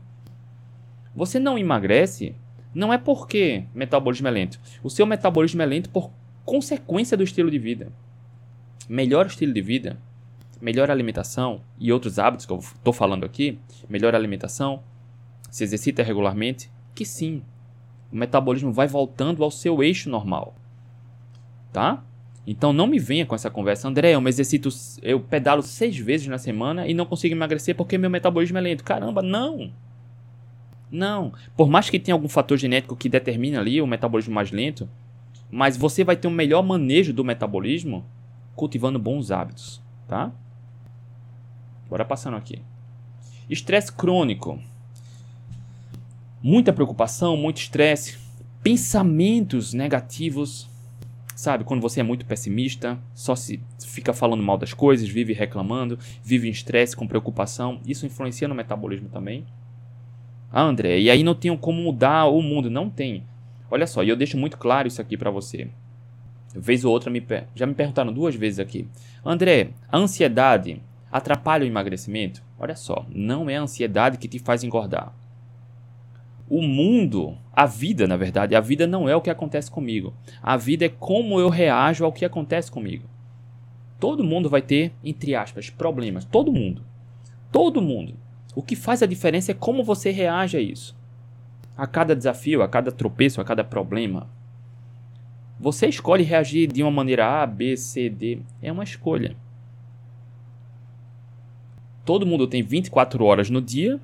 Você não emagrece não é porque metabolismo é lento. O seu metabolismo é lento por consequência do estilo de vida. Melhor estilo de vida, melhor alimentação e outros hábitos que eu estou falando aqui, melhor alimentação, se exercita regularmente, que sim, o metabolismo vai voltando ao seu eixo normal. Tá? Então não me venha com essa conversa, André, eu me exercito, eu pedalo seis vezes na semana e não consigo emagrecer porque meu metabolismo é lento. Caramba, não! Não. Por mais que tenha algum fator genético que determine ali o metabolismo mais lento, mas você vai ter um melhor manejo do metabolismo cultivando bons hábitos, tá? Bora passando aqui. Estresse crônico muita preocupação, muito estresse, pensamentos negativos, sabe? Quando você é muito pessimista, só se fica falando mal das coisas, vive reclamando, vive em estresse, com preocupação, isso influencia no metabolismo também. Ah, André, e aí não tem como mudar o mundo, não tem. Olha só, e eu deixo muito claro isso aqui para você. Vez ou outra me já me perguntaram duas vezes aqui. André, a ansiedade atrapalha o emagrecimento? Olha só, não é a ansiedade que te faz engordar o mundo, a vida, na verdade, a vida não é o que acontece comigo. A vida é como eu reajo ao que acontece comigo. Todo mundo vai ter, entre aspas, problemas. Todo mundo. Todo mundo. O que faz a diferença é como você reage a isso. A cada desafio, a cada tropeço, a cada problema. Você escolhe reagir de uma maneira A, B, C, D. É uma escolha. Todo mundo tem 24 horas no dia.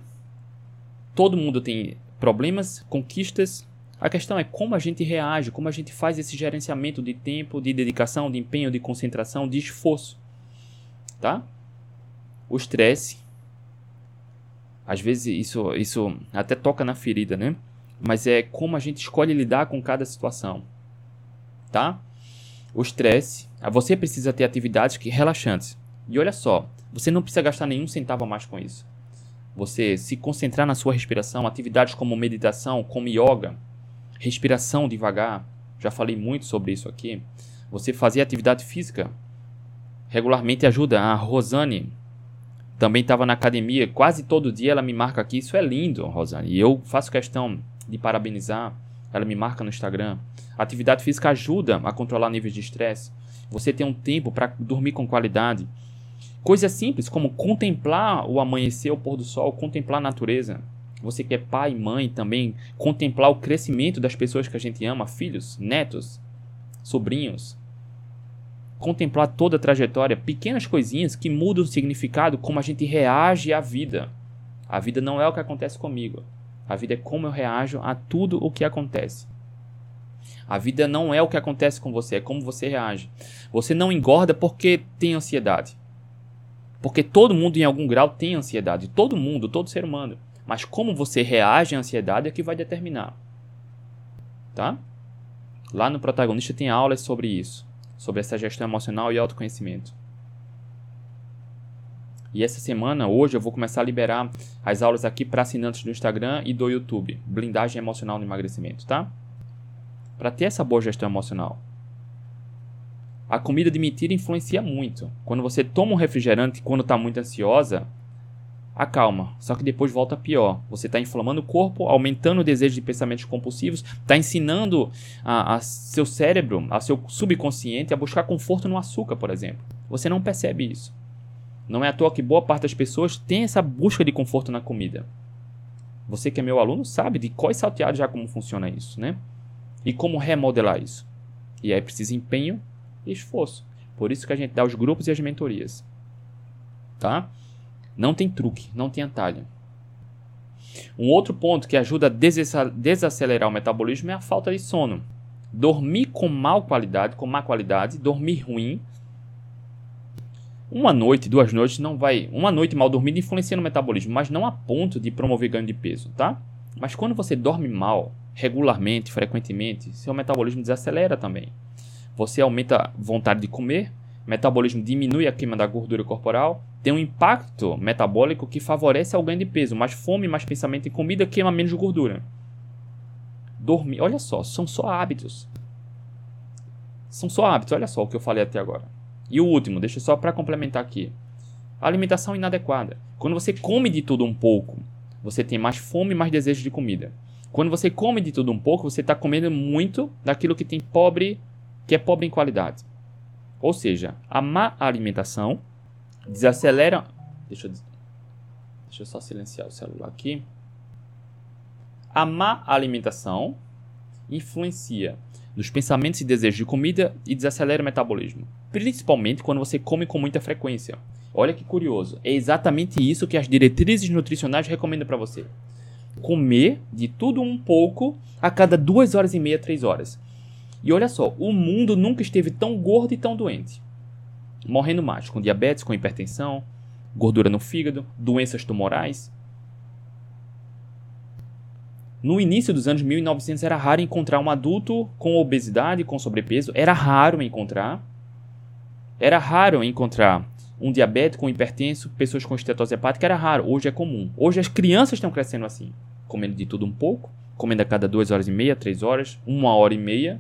Todo mundo tem problemas, conquistas. A questão é como a gente reage, como a gente faz esse gerenciamento de tempo, de dedicação, de empenho, de concentração, de esforço. Tá? O estresse. Às vezes isso, isso até toca na ferida, né? Mas é como a gente escolhe lidar com cada situação. Tá? O estresse. Você precisa ter atividades que relaxantes. E olha só, você não precisa gastar nenhum centavo a mais com isso você se concentrar na sua respiração, atividades como meditação, como yoga, respiração devagar, já falei muito sobre isso aqui. Você fazer atividade física regularmente ajuda. A Rosane também estava na academia, quase todo dia ela me marca aqui. Isso é lindo, Rosane. E eu faço questão de parabenizar. Ela me marca no Instagram. Atividade física ajuda a controlar níveis de estresse. Você tem um tempo para dormir com qualidade. Coisas simples como contemplar o amanhecer, o pôr do sol, contemplar a natureza. Você que é pai, mãe também, contemplar o crescimento das pessoas que a gente ama, filhos, netos, sobrinhos. Contemplar toda a trajetória, pequenas coisinhas que mudam o significado, como a gente reage à vida. A vida não é o que acontece comigo. A vida é como eu reajo a tudo o que acontece. A vida não é o que acontece com você, é como você reage. Você não engorda porque tem ansiedade. Porque todo mundo em algum grau tem ansiedade, todo mundo, todo ser humano. Mas como você reage à ansiedade é que vai determinar. Tá? Lá no protagonista tem aulas sobre isso, sobre essa gestão emocional e autoconhecimento. E essa semana, hoje, eu vou começar a liberar as aulas aqui para assinantes do Instagram e do YouTube. Blindagem emocional no emagrecimento, tá? Para ter essa boa gestão emocional. A comida de mentira influencia muito. Quando você toma um refrigerante quando está muito ansiosa, acalma. Só que depois volta pior. Você está inflamando o corpo, aumentando o desejo de pensamentos compulsivos, está ensinando a, a, seu cérebro, a seu subconsciente a buscar conforto no açúcar, por exemplo. Você não percebe isso. Não é à toa que boa parte das pessoas tem essa busca de conforto na comida. Você que é meu aluno sabe de quais salteados já como funciona isso, né? E como remodelar isso. E aí precisa empenho esforço. Por isso que a gente dá os grupos e as mentorias. Tá? Não tem truque, não tem atalho. Um outro ponto que ajuda a desacelerar o metabolismo é a falta de sono. Dormir com mal qualidade, com má qualidade, dormir ruim. Uma noite, duas noites não vai. Uma noite mal dormida influencia no metabolismo, mas não a ponto de promover ganho de peso, tá? Mas quando você dorme mal, regularmente, frequentemente, seu metabolismo desacelera também. Você aumenta a vontade de comer, metabolismo diminui a queima da gordura corporal, tem um impacto metabólico que favorece o ganho de peso, mais fome, mais pensamento em comida queima menos gordura. Dormir, olha só, são só hábitos. São só hábitos, olha só o que eu falei até agora. E o último, deixa só para complementar aqui. Alimentação inadequada. Quando você come de tudo um pouco, você tem mais fome e mais desejo de comida. Quando você come de tudo um pouco, você está comendo muito daquilo que tem pobre, que é pobre em qualidade. Ou seja, a má alimentação desacelera. Deixa eu, deixa eu só silenciar o celular aqui. A má alimentação influencia nos pensamentos e desejos de comida e desacelera o metabolismo, principalmente quando você come com muita frequência. Olha que curioso, é exatamente isso que as diretrizes nutricionais recomendam para você. Comer de tudo um pouco a cada duas horas e meia, três horas. E olha só, o mundo nunca esteve tão gordo e tão doente. Morrendo mais, com diabetes, com hipertensão, gordura no fígado, doenças tumorais. No início dos anos 1900 era raro encontrar um adulto com obesidade, com sobrepeso. Era raro encontrar. Era raro encontrar um diabético, um hipertenso, pessoas com estetose hepática. Era raro. Hoje é comum. Hoje as crianças estão crescendo assim. Comendo de tudo um pouco. Comendo a cada duas horas e meia, três horas, uma hora e meia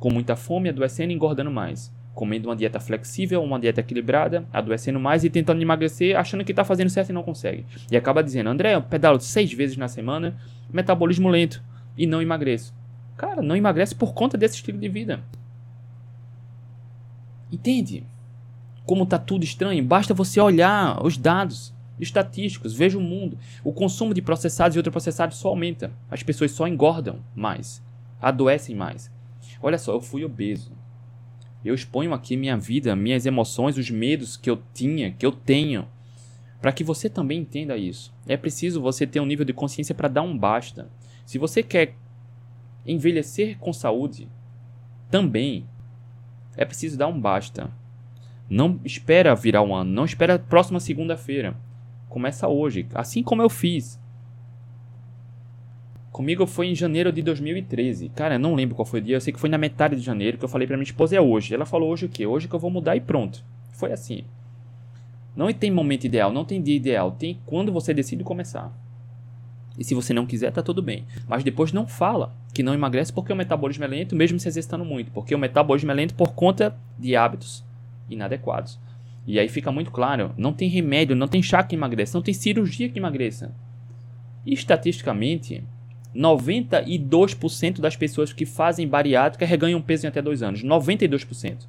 com muita fome, adoecendo e engordando mais. Comendo uma dieta flexível, uma dieta equilibrada, adoecendo mais e tentando emagrecer, achando que está fazendo certo e não consegue. E acaba dizendo, André, eu pedalo seis vezes na semana, metabolismo lento e não emagreço. Cara, não emagrece por conta desse estilo de vida. Entende? Como tá tudo estranho? Basta você olhar os dados estatísticos, veja o mundo. O consumo de processados e ultraprocessados só aumenta. As pessoas só engordam mais, adoecem mais. Olha só, eu fui obeso. Eu exponho aqui minha vida, minhas emoções, os medos que eu tinha, que eu tenho, para que você também entenda isso. É preciso você ter um nível de consciência para dar um basta. Se você quer envelhecer com saúde, também é preciso dar um basta. Não espera virar um ano, não espera próxima segunda-feira. Começa hoje, assim como eu fiz. Comigo foi em janeiro de 2013. Cara, eu não lembro qual foi o dia. Eu sei que foi na metade de janeiro que eu falei pra minha esposa é hoje. Ela falou hoje o quê? Hoje que eu vou mudar e pronto. Foi assim. Não tem momento ideal, não tem dia ideal. Tem quando você decide começar. E se você não quiser, tá tudo bem. Mas depois não fala que não emagrece porque o metabolismo é lento, mesmo se exercitando muito. Porque o metabolismo é lento por conta de hábitos inadequados. E aí fica muito claro: não tem remédio, não tem chá que emagreça, não tem cirurgia que emagreça. E estatisticamente, 92% das pessoas que fazem bariátrica reganham peso em até 2 anos. 92%.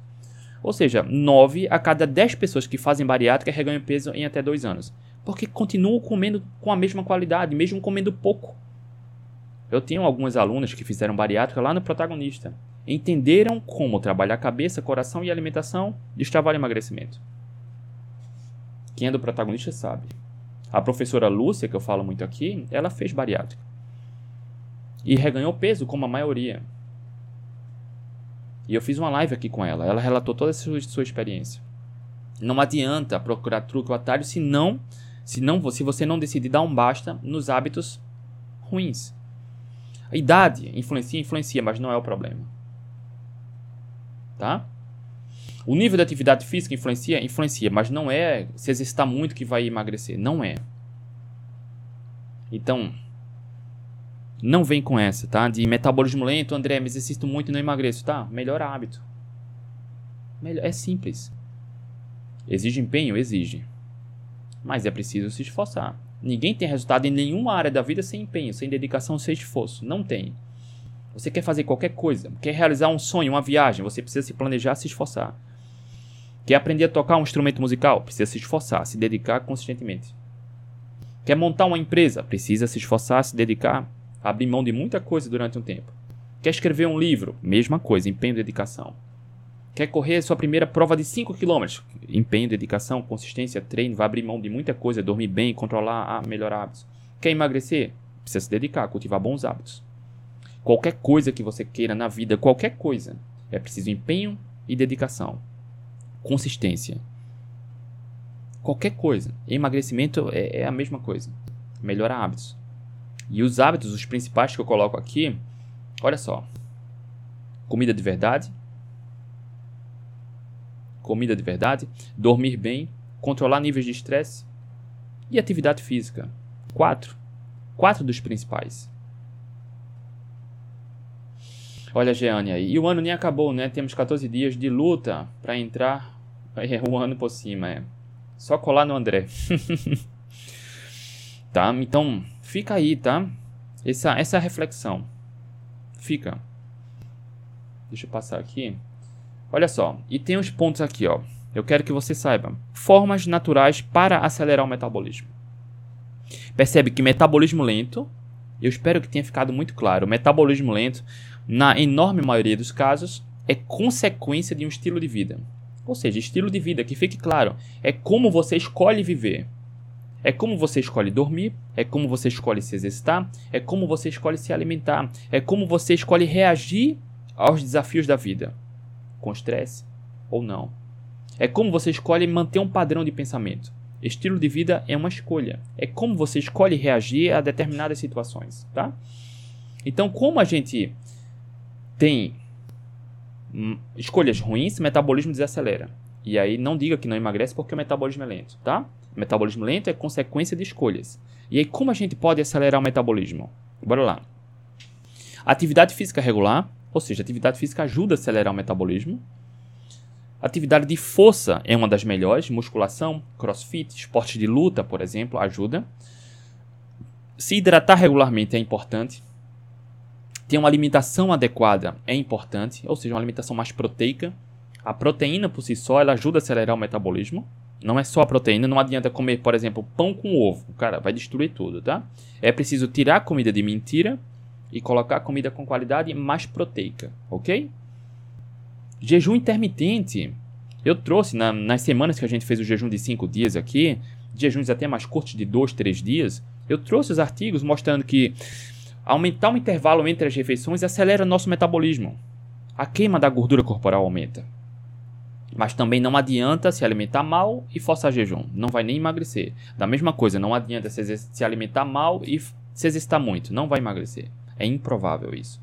Ou seja, 9 a cada 10 pessoas que fazem bariátrica reganham peso em até 2 anos. Porque continuam comendo com a mesma qualidade, mesmo comendo pouco. Eu tenho algumas alunas que fizeram bariátrica lá no protagonista. Entenderam como trabalhar cabeça, coração e alimentação destravar emagrecimento. Quem é do protagonista sabe. A professora Lúcia, que eu falo muito aqui, ela fez bariátrica e reganhou peso, como a maioria. E eu fiz uma live aqui com ela. Ela relatou toda a sua, sua experiência. Não adianta procurar truque ou atalho se não, se não, se você não decidir dar um basta nos hábitos ruins. A idade influencia, influencia, mas não é o problema. Tá? O nível de atividade física influencia, influencia, mas não é se exercitar muito que vai emagrecer, não é. Então, não vem com essa, tá? De metabolismo lento, André, me exercito muito e não emagreço. Tá, melhor hábito. Melhor, é simples. Exige empenho? Exige. Mas é preciso se esforçar. Ninguém tem resultado em nenhuma área da vida sem empenho, sem dedicação, sem esforço. Não tem. Você quer fazer qualquer coisa, quer realizar um sonho, uma viagem, você precisa se planejar, se esforçar. Quer aprender a tocar um instrumento musical? Precisa se esforçar, se dedicar consistentemente. Quer montar uma empresa? Precisa se esforçar, se dedicar abrir mão de muita coisa durante um tempo. Quer escrever um livro? Mesma coisa, empenho e dedicação. Quer correr sua primeira prova de 5 km? Empenho, dedicação, consistência, treino, vai abrir mão de muita coisa, dormir bem, controlar, melhorar hábitos. Quer emagrecer? Precisa se dedicar, cultivar bons hábitos. Qualquer coisa que você queira na vida, qualquer coisa, é preciso empenho e dedicação. Consistência. Qualquer coisa. Emagrecimento é, é a mesma coisa. Melhorar hábitos. E os hábitos, os principais que eu coloco aqui, olha só. Comida de verdade, comida de verdade, dormir bem, controlar níveis de estresse e atividade física. Quatro. Quatro dos principais. Olha, Jeane aí. E o ano nem acabou, né? Temos 14 dias de luta para entrar é, o ano por cima. É. Só colar no André. tá? Então, fica aí, tá? Essa, essa reflexão. Fica. Deixa eu passar aqui. Olha só, e tem uns pontos aqui, ó. Eu quero que você saiba. Formas naturais para acelerar o metabolismo. Percebe que metabolismo lento, eu espero que tenha ficado muito claro. O metabolismo lento, na enorme maioria dos casos, é consequência de um estilo de vida. Ou seja, estilo de vida, que fique claro, é como você escolhe viver. É como você escolhe dormir, é como você escolhe se exercitar, é como você escolhe se alimentar, é como você escolhe reagir aos desafios da vida com estresse ou não. É como você escolhe manter um padrão de pensamento. Estilo de vida é uma escolha. É como você escolhe reagir a determinadas situações, tá? Então, como a gente tem hum, escolhas ruins, metabolismo desacelera. E aí não diga que não emagrece porque o metabolismo é lento, tá? O metabolismo lento é consequência de escolhas. E aí como a gente pode acelerar o metabolismo? Bora lá. Atividade física regular, ou seja, atividade física ajuda a acelerar o metabolismo. Atividade de força é uma das melhores, musculação, crossfit, esporte de luta, por exemplo, ajuda. Se hidratar regularmente é importante. Ter uma alimentação adequada é importante, ou seja, uma alimentação mais proteica. A proteína por si só ela ajuda a acelerar o metabolismo. Não é só a proteína, não adianta comer, por exemplo, pão com ovo. Cara, vai destruir tudo, tá? É preciso tirar a comida de mentira e colocar comida com qualidade mais proteica, ok? Jejum intermitente. Eu trouxe na, nas semanas que a gente fez o jejum de 5 dias aqui, jejuns até mais curtos de 2, 3 dias, eu trouxe os artigos mostrando que aumentar o intervalo entre as refeições acelera nosso metabolismo. A queima da gordura corporal aumenta. Mas também não adianta se alimentar mal e forçar jejum. Não vai nem emagrecer. Da mesma coisa, não adianta se, se alimentar mal e se exercitar muito. Não vai emagrecer. É improvável isso.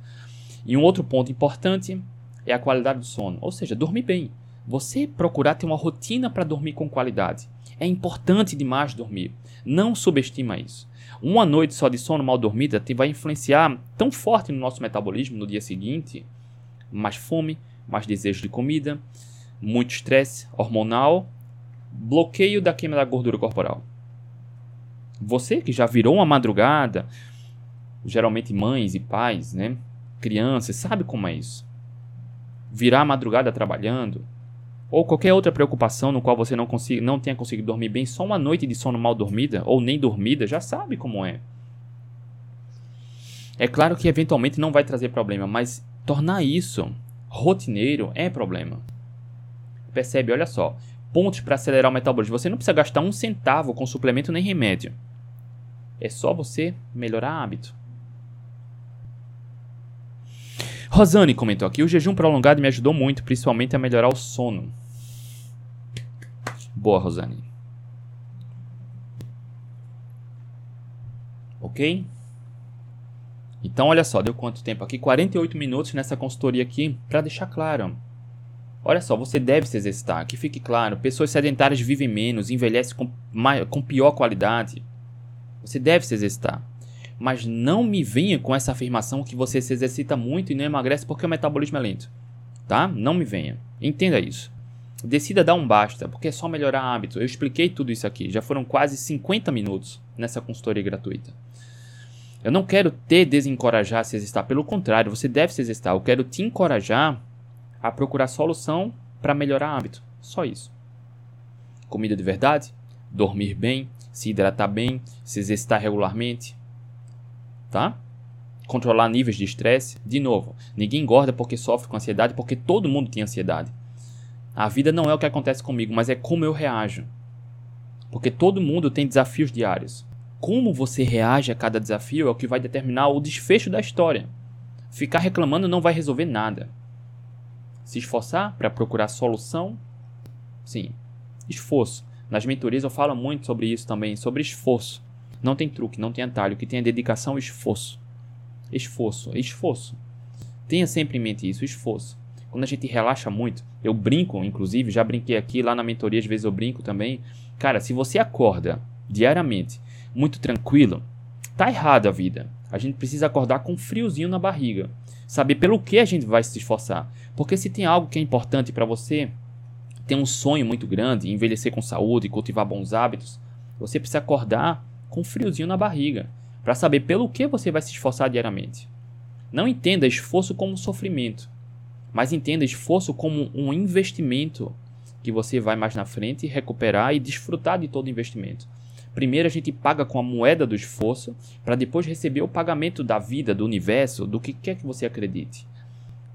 E um outro ponto importante é a qualidade do sono, ou seja, dormir bem. Você procurar ter uma rotina para dormir com qualidade. É importante demais dormir. Não subestima isso. Uma noite só de sono mal dormida vai influenciar tão forte no nosso metabolismo no dia seguinte. Mais fome, mais desejo de comida, muito estresse hormonal, bloqueio da queima da gordura corporal. Você que já virou uma madrugada, geralmente mães e pais, né? Crianças, sabe como é isso? Virar a madrugada trabalhando, ou qualquer outra preocupação no qual você não, consiga, não tenha conseguido dormir bem, só uma noite de sono mal dormida, ou nem dormida, já sabe como é. É claro que eventualmente não vai trazer problema, mas tornar isso rotineiro é problema. Percebe, olha só. Pontos para acelerar o metabolismo. Você não precisa gastar um centavo com suplemento nem remédio. É só você melhorar hábito. Rosane comentou aqui: o jejum prolongado me ajudou muito, principalmente a melhorar o sono. Boa, Rosane. Ok? Então, olha só, deu quanto tempo aqui? 48 minutos nessa consultoria aqui, para deixar claro. Olha só, você deve se exercitar, que fique claro. Pessoas sedentárias vivem menos, envelhecem com, maior, com pior qualidade. Você deve se exercitar. Mas não me venha com essa afirmação que você se exercita muito e não emagrece porque o metabolismo é lento. Tá? Não me venha. Entenda isso. Decida dar um basta, porque é só melhorar hábito. Eu expliquei tudo isso aqui. Já foram quase 50 minutos nessa consultoria gratuita. Eu não quero te desencorajar a se exercitar. Pelo contrário, você deve se exercitar. Eu quero te encorajar a procurar solução para melhorar hábito. Só isso. Comida de verdade, dormir bem, se hidratar bem, se exercitar regularmente, tá? Controlar níveis de estresse. De novo, ninguém engorda porque sofre com ansiedade, porque todo mundo tem ansiedade. A vida não é o que acontece comigo, mas é como eu reajo. Porque todo mundo tem desafios diários. Como você reage a cada desafio é o que vai determinar o desfecho da história. Ficar reclamando não vai resolver nada. Se esforçar para procurar solução, sim. Esforço. Nas mentorias eu falo muito sobre isso também, sobre esforço. Não tem truque, não tem atalho. Que tem é dedicação e esforço. Esforço, esforço. Tenha sempre em mente isso, esforço. Quando a gente relaxa muito, eu brinco, inclusive, já brinquei aqui, lá na mentoria, às vezes eu brinco também. Cara, se você acorda diariamente muito tranquilo, tá errado a vida. A gente precisa acordar com um friozinho na barriga. Saber pelo que a gente vai se esforçar. Porque se tem algo que é importante para você, tem um sonho muito grande, envelhecer com saúde, cultivar bons hábitos, você precisa acordar com um friozinho na barriga, para saber pelo que você vai se esforçar diariamente. Não entenda esforço como sofrimento, mas entenda esforço como um investimento que você vai mais na frente recuperar e desfrutar de todo o investimento. Primeiro a gente paga com a moeda do esforço, para depois receber o pagamento da vida, do universo, do que quer que você acredite,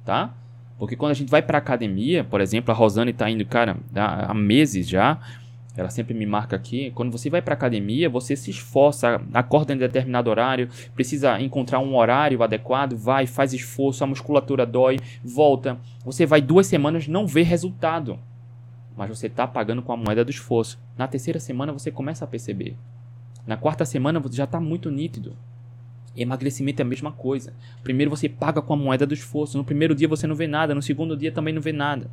tá? Porque quando a gente vai para academia, por exemplo, a Rosane está indo, cara, há meses já, ela sempre me marca aqui. Quando você vai para academia, você se esforça, acorda em determinado horário, precisa encontrar um horário adequado, vai, faz esforço, a musculatura dói, volta. Você vai duas semanas, não vê resultado, mas você está pagando com a moeda do esforço. Na terceira semana você começa a perceber. Na quarta semana você já está muito nítido. Emagrecimento é a mesma coisa. Primeiro você paga com a moeda do esforço. No primeiro dia você não vê nada, no segundo dia também não vê nada.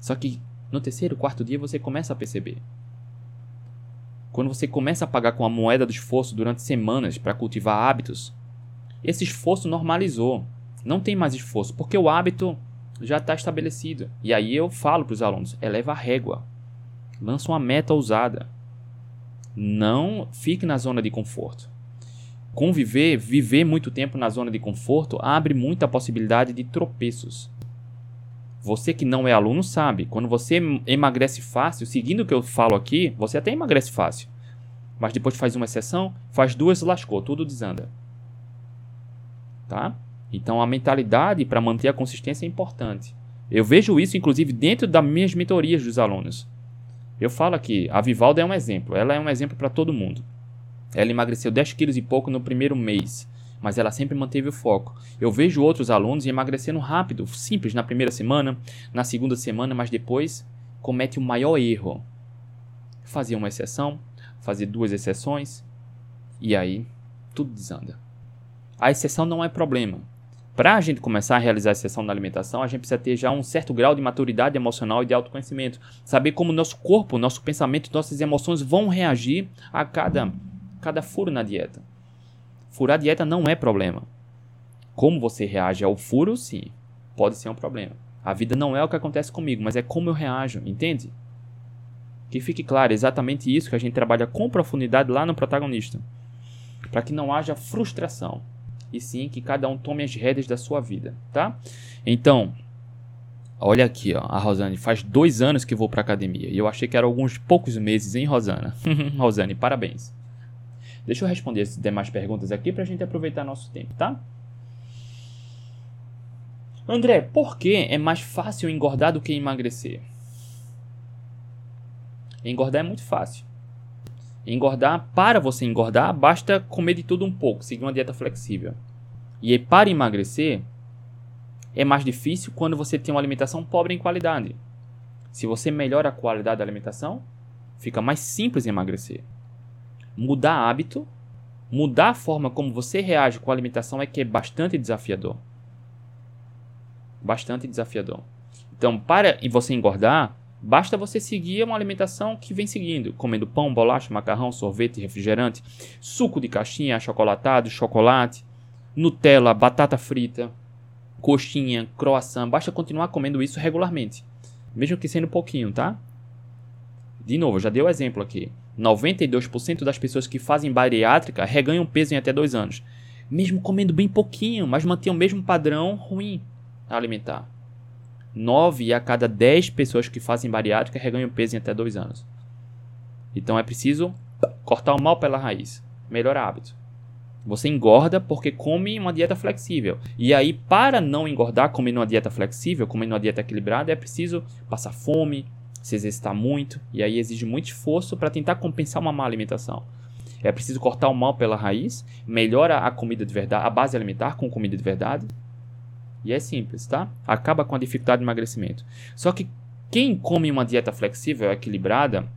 Só que no terceiro, quarto dia você começa a perceber. Quando você começa a pagar com a moeda do esforço durante semanas para cultivar hábitos, esse esforço normalizou. Não tem mais esforço, porque o hábito já está estabelecido. E aí eu falo para os alunos: eleva a régua, lança uma meta ousada. Não fique na zona de conforto. Conviver, viver muito tempo na zona de conforto abre muita possibilidade de tropeços. Você que não é aluno sabe, quando você emagrece fácil, seguindo o que eu falo aqui, você até emagrece fácil. Mas depois faz uma exceção, faz duas, lascou, tudo desanda. Tá? Então a mentalidade para manter a consistência é importante. Eu vejo isso inclusive dentro das minhas mentorias dos alunos. Eu falo aqui, a Vivalda é um exemplo, ela é um exemplo para todo mundo. Ela emagreceu 10 quilos e pouco no primeiro mês mas ela sempre manteve o foco. Eu vejo outros alunos emagrecendo rápido, simples na primeira semana, na segunda semana, mas depois comete o maior erro. Fazer uma exceção, fazer duas exceções e aí tudo desanda. A exceção não é problema. Para a gente começar a realizar a exceção na alimentação, a gente precisa ter já um certo grau de maturidade emocional e de autoconhecimento. Saber como nosso corpo, nosso pensamento, nossas emoções vão reagir a cada, cada furo na dieta. Furar a dieta não é problema. Como você reage ao furo, sim, pode ser um problema. A vida não é o que acontece comigo, mas é como eu reajo, entende? Que fique claro, é exatamente isso que a gente trabalha com profundidade lá no protagonista. Para que não haja frustração. E sim que cada um tome as rédeas da sua vida, tá? Então, olha aqui, ó, a Rosane. Faz dois anos que vou para academia. E eu achei que eram alguns poucos meses, hein, Rosana? Rosane, parabéns. Deixa eu responder as demais perguntas aqui para a gente aproveitar nosso tempo, tá? André, por que é mais fácil engordar do que emagrecer? Engordar é muito fácil. Engordar, para você engordar, basta comer de tudo um pouco, seguir uma dieta flexível. E para emagrecer, é mais difícil quando você tem uma alimentação pobre em qualidade. Se você melhora a qualidade da alimentação, fica mais simples emagrecer mudar hábito, mudar a forma como você reage com a alimentação é que é bastante desafiador. Bastante desafiador. Então, para você engordar, basta você seguir uma alimentação que vem seguindo, comendo pão, bolacha, macarrão, sorvete, refrigerante, suco de caixinha, achocolatado, chocolate, Nutella, batata frita, coxinha, croissant. Basta continuar comendo isso regularmente, mesmo que sendo pouquinho, tá? De novo, já dei o exemplo aqui. 92% das pessoas que fazem bariátrica reganham peso em até 2 anos. Mesmo comendo bem pouquinho, mas mantêm o mesmo padrão ruim alimentar. 9 a cada 10 pessoas que fazem bariátrica reganham peso em até 2 anos. Então é preciso cortar o mal pela raiz. Melhorar hábito. Você engorda porque come uma dieta flexível. E aí, para não engordar comendo uma dieta flexível, comendo uma dieta equilibrada, é preciso passar fome, se exercitar muito. E aí exige muito esforço para tentar compensar uma má alimentação. É preciso cortar o mal pela raiz, melhora a comida de verdade, a base alimentar com comida de verdade. E é simples, tá? Acaba com a dificuldade de emagrecimento. Só que quem come uma dieta flexível, equilibrada,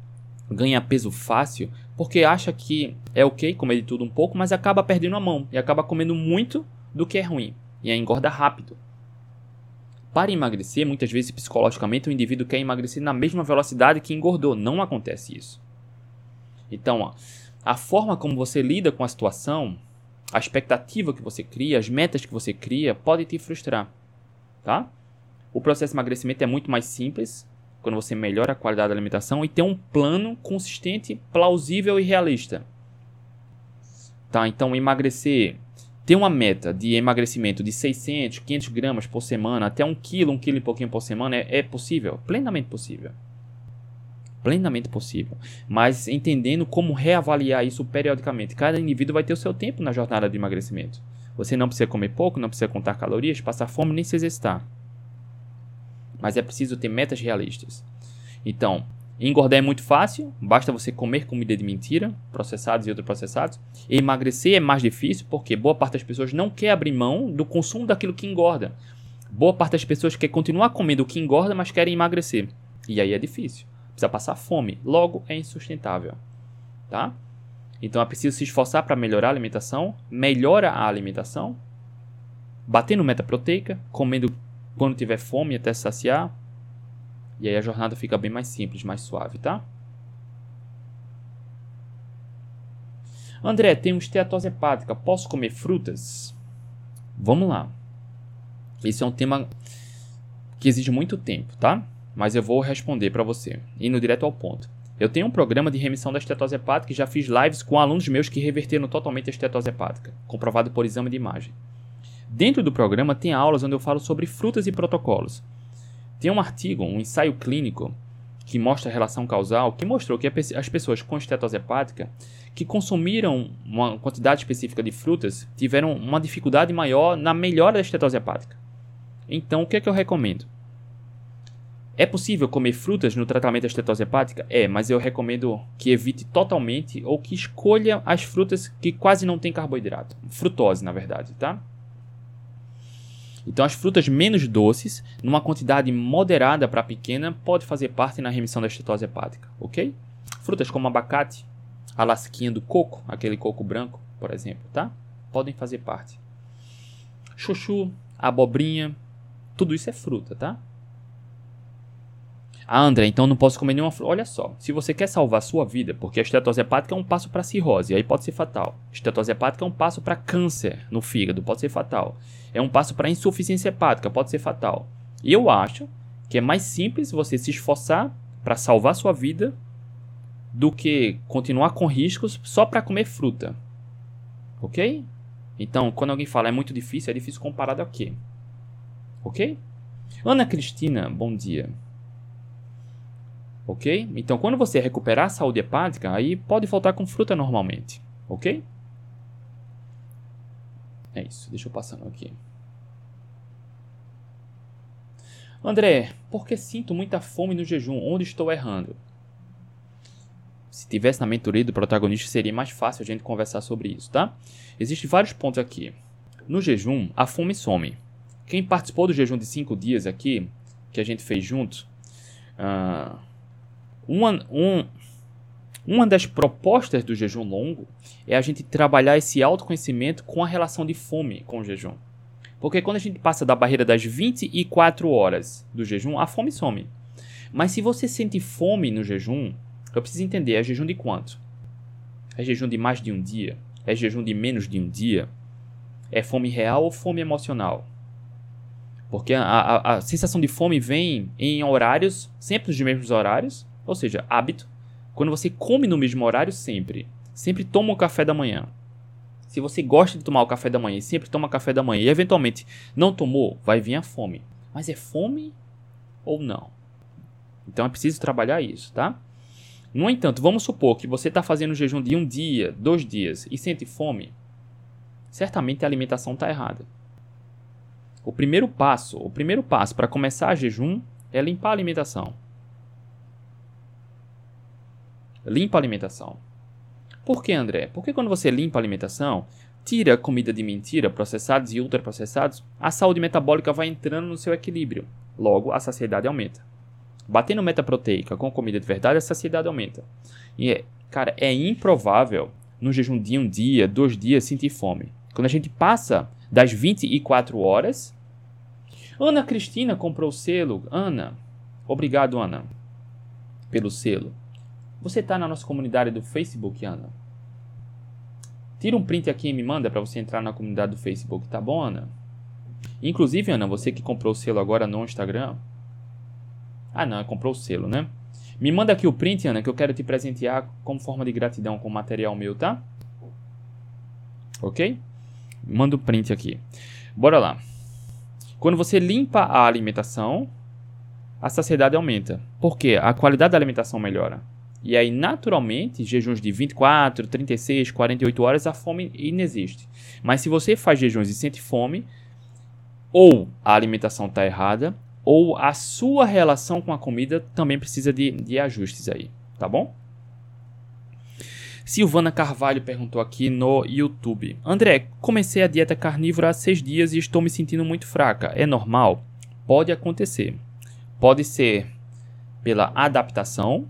ganha peso fácil porque acha que é ok comer de tudo um pouco, mas acaba perdendo a mão e acaba comendo muito do que é ruim e aí engorda rápido. Para emagrecer, muitas vezes psicologicamente o indivíduo quer emagrecer na mesma velocidade que engordou. Não acontece isso. Então, ó, a forma como você lida com a situação, a expectativa que você cria, as metas que você cria, pode te frustrar, tá? O processo de emagrecimento é muito mais simples quando você melhora a qualidade da alimentação e tem um plano consistente, plausível e realista. Tá? Então, emagrecer, ter uma meta de emagrecimento de 600, 500 gramas por semana, até 1 quilo, 1 quilo e pouquinho por semana, é, é possível, plenamente possível. Plenamente possível. Mas entendendo como reavaliar isso periodicamente. Cada indivíduo vai ter o seu tempo na jornada de emagrecimento. Você não precisa comer pouco, não precisa contar calorias, passar fome nem se exercitar mas é preciso ter metas realistas. Então, engordar é muito fácil, basta você comer comida de mentira, processados e ultraprocessados. Emagrecer é mais difícil porque boa parte das pessoas não quer abrir mão do consumo daquilo que engorda. Boa parte das pessoas quer continuar comendo o que engorda, mas querem emagrecer. E aí é difícil. Precisa passar fome, logo é insustentável, tá? Então é preciso se esforçar para melhorar a alimentação, melhora a alimentação, batendo meta proteica, comendo quando tiver fome até saciar. E aí a jornada fica bem mais simples, mais suave, tá? André, tenho esteatose hepática, posso comer frutas? Vamos lá. Esse é um tema que exige muito tempo, tá? Mas eu vou responder para você, indo direto ao ponto. Eu tenho um programa de remissão da estetose hepática e já fiz lives com alunos meus que reverteram totalmente a estetose hepática, comprovado por exame de imagem. Dentro do programa tem aulas onde eu falo sobre frutas e protocolos. Tem um artigo, um ensaio clínico que mostra a relação causal, que mostrou que as pessoas com estetose hepática que consumiram uma quantidade específica de frutas tiveram uma dificuldade maior na melhora da estetose hepática. Então, o que é que eu recomendo? É possível comer frutas no tratamento da estetose hepática? É, mas eu recomendo que evite totalmente ou que escolha as frutas que quase não têm carboidrato. Frutose, na verdade, tá? Então, as frutas menos doces, numa quantidade moderada para pequena, pode fazer parte na remissão da estetose hepática, ok? Frutas como abacate, a lasquinha do coco, aquele coco branco, por exemplo, tá? Podem fazer parte. Chuchu, abobrinha, tudo isso é fruta, tá? Ah, André, então não posso comer nenhuma fruta. Olha só, se você quer salvar sua vida, porque a estetose hepática é um passo para cirrose, aí pode ser fatal. Estetose hepática é um passo para câncer no fígado, pode ser fatal. É um passo para insuficiência hepática, pode ser fatal. E eu acho que é mais simples você se esforçar para salvar sua vida do que continuar com riscos só para comer fruta. Ok? Então, quando alguém fala é muito difícil, é difícil comparado a quê? Ok? Ana Cristina, bom dia. Ok? Então, quando você recuperar a saúde hepática, aí pode faltar com fruta normalmente. Ok? É isso, deixa eu passando aqui. André, por que sinto muita fome no jejum? Onde estou errando? Se tivesse na mentoria do protagonista, seria mais fácil a gente conversar sobre isso, tá? Existem vários pontos aqui. No jejum, a fome some. Quem participou do jejum de 5 dias aqui, que a gente fez juntos, uh, uma, um, uma das propostas do jejum longo é a gente trabalhar esse autoconhecimento com a relação de fome com o jejum. Porque quando a gente passa da barreira das 24 horas do jejum, a fome some. Mas se você sente fome no jejum, eu preciso entender, é jejum de quanto? É jejum de mais de um dia? É jejum de menos de um dia? É fome real ou fome emocional? Porque a, a, a sensação de fome vem em horários, sempre os mesmos horários, ou seja, hábito, quando você come no mesmo horário sempre, sempre toma o café da manhã. Se você gosta de tomar o café da manhã e sempre toma café da manhã e eventualmente não tomou, vai vir a fome. Mas é fome ou não? Então é preciso trabalhar isso, tá? No entanto, vamos supor que você está fazendo jejum de um dia, dois dias e sente fome. certamente a alimentação está errada. O primeiro passo, o primeiro passo para começar a jejum é limpar a alimentação. Limpa a alimentação. Por que, André? Porque quando você limpa a alimentação, tira comida de mentira, processados e ultraprocessados, a saúde metabólica vai entrando no seu equilíbrio. Logo, a saciedade aumenta. Batendo meta proteica com comida de verdade, a saciedade aumenta. E, é, cara, é improvável no jejum de um dia, dois dias, sentir fome. Quando a gente passa das 24 horas. Ana Cristina comprou o selo. Ana, obrigado, Ana, pelo selo. Você está na nossa comunidade do Facebook, Ana? Tira um print aqui e me manda para você entrar na comunidade do Facebook, tá bom, Ana? Inclusive, Ana, você que comprou o selo agora no Instagram. Ah, não, comprou o selo, né? Me manda aqui o print, Ana, que eu quero te presentear como forma de gratidão com material meu, tá? Ok? Manda o print aqui. Bora lá. Quando você limpa a alimentação, a saciedade aumenta. Por quê? A qualidade da alimentação melhora. E aí, naturalmente, jejuns de 24, 36, 48 horas, a fome inexiste. Mas se você faz jejuns e sente fome, ou a alimentação está errada, ou a sua relação com a comida também precisa de, de ajustes aí, tá bom? Silvana Carvalho perguntou aqui no YouTube. André, comecei a dieta carnívora há seis dias e estou me sentindo muito fraca. É normal? Pode acontecer. Pode ser pela adaptação,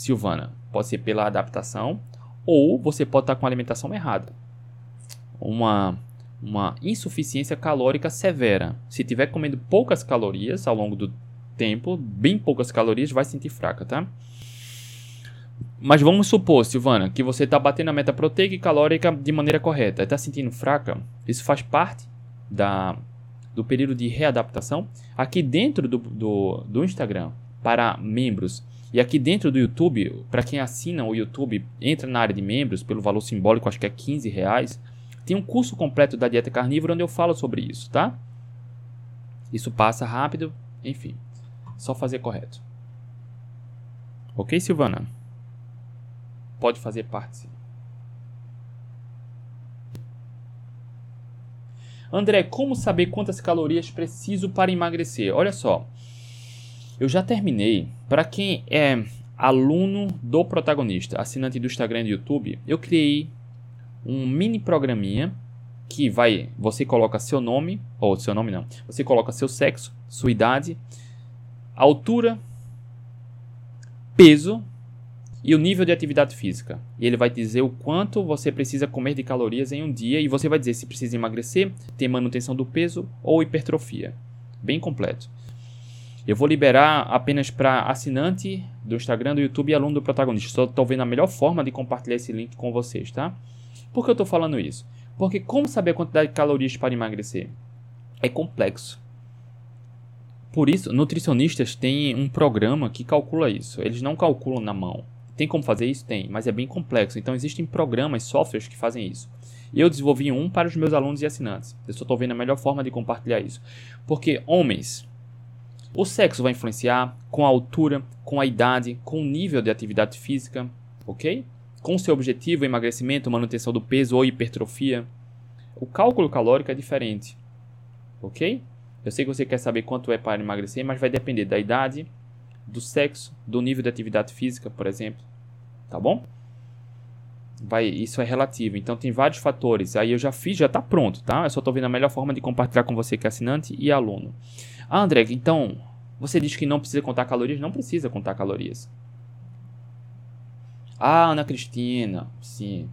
Silvana, pode ser pela adaptação, ou você pode estar com a alimentação errada. Uma uma insuficiência calórica severa. Se tiver comendo poucas calorias ao longo do tempo, bem poucas calorias, vai sentir fraca, tá? Mas vamos supor, Silvana, que você está batendo a meta proteica e calórica de maneira correta, está sentindo fraca. Isso faz parte da, do período de readaptação. Aqui dentro do, do, do Instagram, para membros, e aqui dentro do YouTube, para quem assina o YouTube, entra na área de membros pelo valor simbólico, acho que é 15 reais. Tem um curso completo da dieta carnívora onde eu falo sobre isso, tá? Isso passa rápido, enfim. Só fazer correto. Ok, Silvana? Pode fazer parte. André, como saber quantas calorias preciso para emagrecer? Olha só, eu já terminei. Para quem é aluno do protagonista, assinante do Instagram e do YouTube, eu criei um mini programinha que vai, você coloca seu nome, ou seu nome não, você coloca seu sexo, sua idade, altura, peso e o nível de atividade física. E ele vai dizer o quanto você precisa comer de calorias em um dia e você vai dizer se precisa emagrecer, ter manutenção do peso ou hipertrofia. Bem completo. Eu vou liberar apenas para assinante do Instagram, do YouTube e aluno do protagonista. Só estou vendo a melhor forma de compartilhar esse link com vocês, tá? Por que eu estou falando isso? Porque como saber a quantidade de calorias para emagrecer? É complexo. Por isso, nutricionistas têm um programa que calcula isso. Eles não calculam na mão. Tem como fazer isso? Tem, mas é bem complexo. Então existem programas, softwares que fazem isso. Eu desenvolvi um para os meus alunos e assinantes. Eu só estou vendo a melhor forma de compartilhar isso. Porque homens, o sexo vai influenciar com a altura, com a idade, com o nível de atividade física, ok? com seu objetivo, emagrecimento, manutenção do peso ou hipertrofia, o cálculo calórico é diferente. Ok? Eu sei que você quer saber quanto é para emagrecer, mas vai depender da idade, do sexo, do nível de atividade física, por exemplo. Tá bom? Vai, isso é relativo. Então tem vários fatores. Aí eu já fiz, já está pronto, tá? Eu só estou vendo a melhor forma de compartilhar com você que é assinante e aluno. Ah, André, então você diz que não precisa contar calorias? Não precisa contar calorias. Ah, Ana Cristina, sim.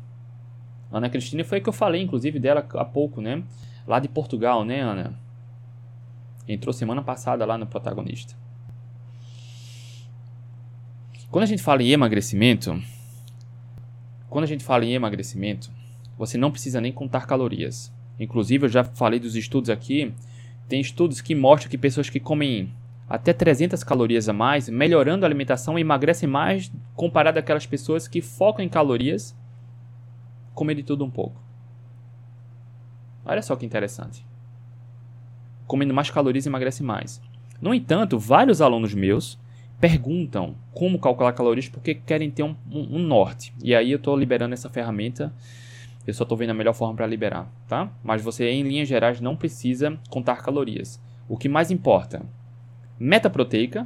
Ana Cristina foi que eu falei, inclusive, dela há pouco, né? Lá de Portugal, né, Ana? Entrou semana passada lá no protagonista. Quando a gente fala em emagrecimento, quando a gente fala em emagrecimento, você não precisa nem contar calorias. Inclusive, eu já falei dos estudos aqui. Tem estudos que mostram que pessoas que comem até 300 calorias a mais, melhorando a alimentação, emagrecem mais comparado àquelas pessoas que focam em calorias, comer de tudo um pouco. Olha só que interessante. Comendo mais calorias emagrece mais. No entanto, vários alunos meus perguntam como calcular calorias porque querem ter um, um, um norte. E aí eu estou liberando essa ferramenta Eu só estou vendo a melhor forma para liberar, tá? Mas você, em linhas gerais, não precisa contar calorias. O que mais importa? Meta proteica.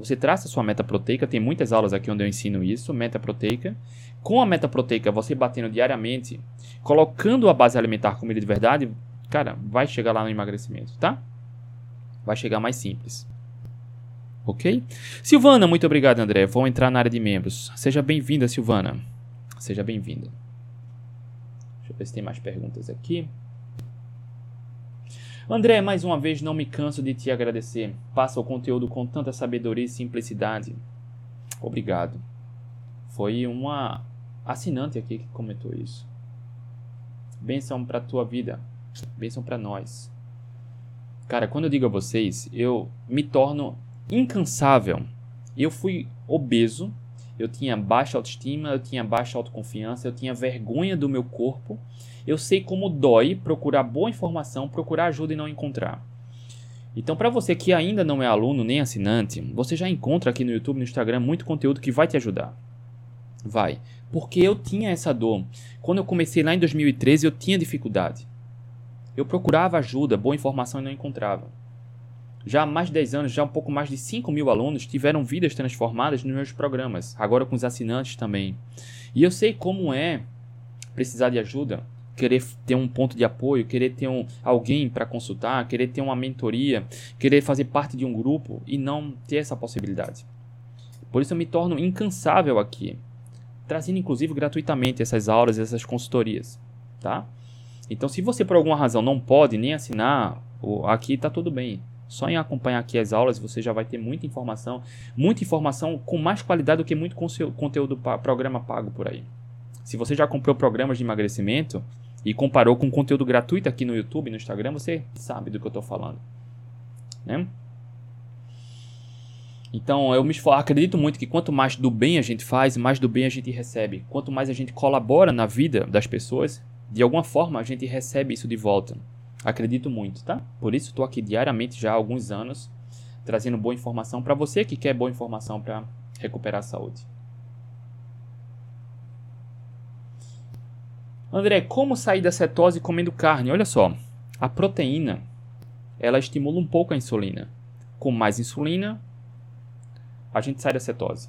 Você traça sua meta proteica. Tem muitas aulas aqui onde eu ensino isso. Meta proteica. Com a meta proteica, você batendo diariamente, colocando a base alimentar comida de verdade, cara, vai chegar lá no emagrecimento, tá? Vai chegar mais simples. Ok? Silvana, muito obrigado, André. Vou entrar na área de membros. Seja bem-vinda, Silvana. Seja bem-vinda. Deixa eu ver se tem mais perguntas aqui. André, mais uma vez não me canso de te agradecer. Passa o conteúdo com tanta sabedoria e simplicidade. Obrigado. Foi uma assinante aqui que comentou isso. Bênção para tua vida. Bênção para nós. Cara, quando eu digo a vocês, eu me torno incansável. Eu fui obeso eu tinha baixa autoestima, eu tinha baixa autoconfiança, eu tinha vergonha do meu corpo. Eu sei como dói procurar boa informação, procurar ajuda e não encontrar. Então, para você que ainda não é aluno nem assinante, você já encontra aqui no YouTube, no Instagram, muito conteúdo que vai te ajudar. Vai. Porque eu tinha essa dor. Quando eu comecei lá em 2013, eu tinha dificuldade. Eu procurava ajuda, boa informação e não encontrava. Já há mais de 10 anos, já um pouco mais de 5 mil alunos tiveram vidas transformadas nos meus programas, agora com os assinantes também. E eu sei como é precisar de ajuda, querer ter um ponto de apoio, querer ter um, alguém para consultar, querer ter uma mentoria, querer fazer parte de um grupo e não ter essa possibilidade. Por isso eu me torno incansável aqui, trazendo inclusive gratuitamente essas aulas, essas consultorias, tá? Então, se você por alguma razão não pode nem assinar, aqui está tudo bem. Só em acompanhar aqui as aulas você já vai ter muita informação, muita informação com mais qualidade do que muito conteúdo programa pago por aí. Se você já comprou programas de emagrecimento e comparou com conteúdo gratuito aqui no YouTube, no Instagram, você sabe do que eu estou falando, né? Então, eu me acredito muito que quanto mais do bem a gente faz, mais do bem a gente recebe. Quanto mais a gente colabora na vida das pessoas, de alguma forma a gente recebe isso de volta. Acredito muito, tá? Por isso estou aqui diariamente já há alguns anos trazendo boa informação para você que quer boa informação para recuperar a saúde. André, como sair da cetose comendo carne? Olha só, a proteína ela estimula um pouco a insulina. Com mais insulina, a gente sai da cetose.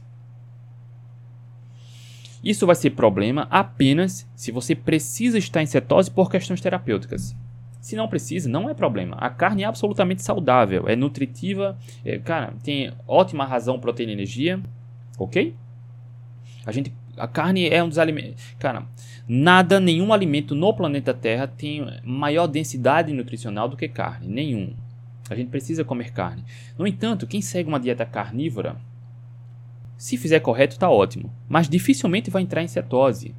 Isso vai ser problema apenas se você precisa estar em cetose por questões terapêuticas. Se não precisa, não é problema. A carne é absolutamente saudável, é nutritiva, é, cara, tem ótima razão proteína e energia, ok? A gente, a carne é um dos alimentos, cara, nada, nenhum alimento no planeta Terra tem maior densidade nutricional do que carne, nenhum. A gente precisa comer carne. No entanto, quem segue uma dieta carnívora, se fizer correto, está ótimo, mas dificilmente vai entrar em cetose,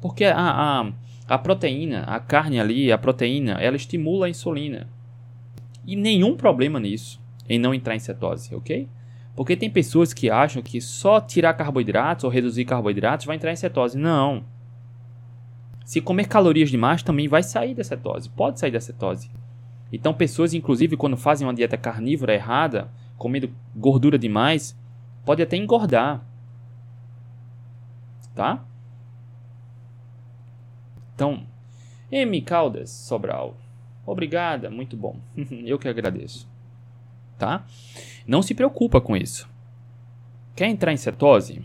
porque a, a a proteína, a carne ali, a proteína, ela estimula a insulina. E nenhum problema nisso, em não entrar em cetose, ok? Porque tem pessoas que acham que só tirar carboidratos ou reduzir carboidratos vai entrar em cetose. Não. Se comer calorias demais também vai sair da cetose, pode sair da cetose. Então pessoas, inclusive, quando fazem uma dieta carnívora errada, comendo gordura demais, pode até engordar. Tá? Então, M. Caldas Sobral. Obrigada, muito bom. Eu que agradeço. Tá? Não se preocupa com isso. Quer entrar em cetose?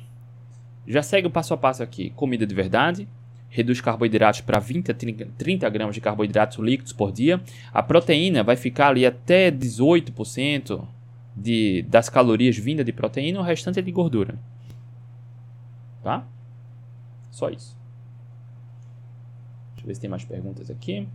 Já segue o passo a passo aqui. Comida de verdade, reduz carboidratos para 20 a 30 gramas de carboidratos líquidos por dia. A proteína vai ficar ali até 18% de, das calorias vindas de proteína, o restante é de gordura. Tá? Só isso. Deixa eu ver se tem mais perguntas aqui.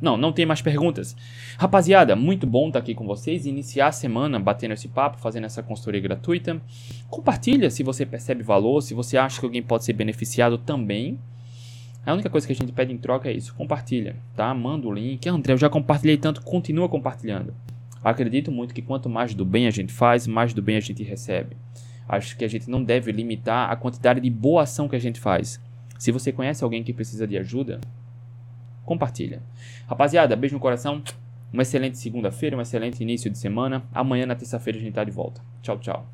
Não, não tem mais perguntas. Rapaziada, muito bom estar aqui com vocês iniciar a semana batendo esse papo, fazendo essa consultoria gratuita. Compartilha se você percebe valor, se você acha que alguém pode ser beneficiado também. A única coisa que a gente pede em troca é isso, compartilha, tá? Manda o link. André, eu já compartilhei tanto, continua compartilhando. Acredito muito que quanto mais do bem a gente faz, mais do bem a gente recebe. Acho que a gente não deve limitar a quantidade de boa ação que a gente faz. Se você conhece alguém que precisa de ajuda, compartilha. Rapaziada, beijo no coração. Uma excelente segunda-feira, um excelente início de semana. Amanhã, na terça-feira, a gente tá de volta. Tchau, tchau.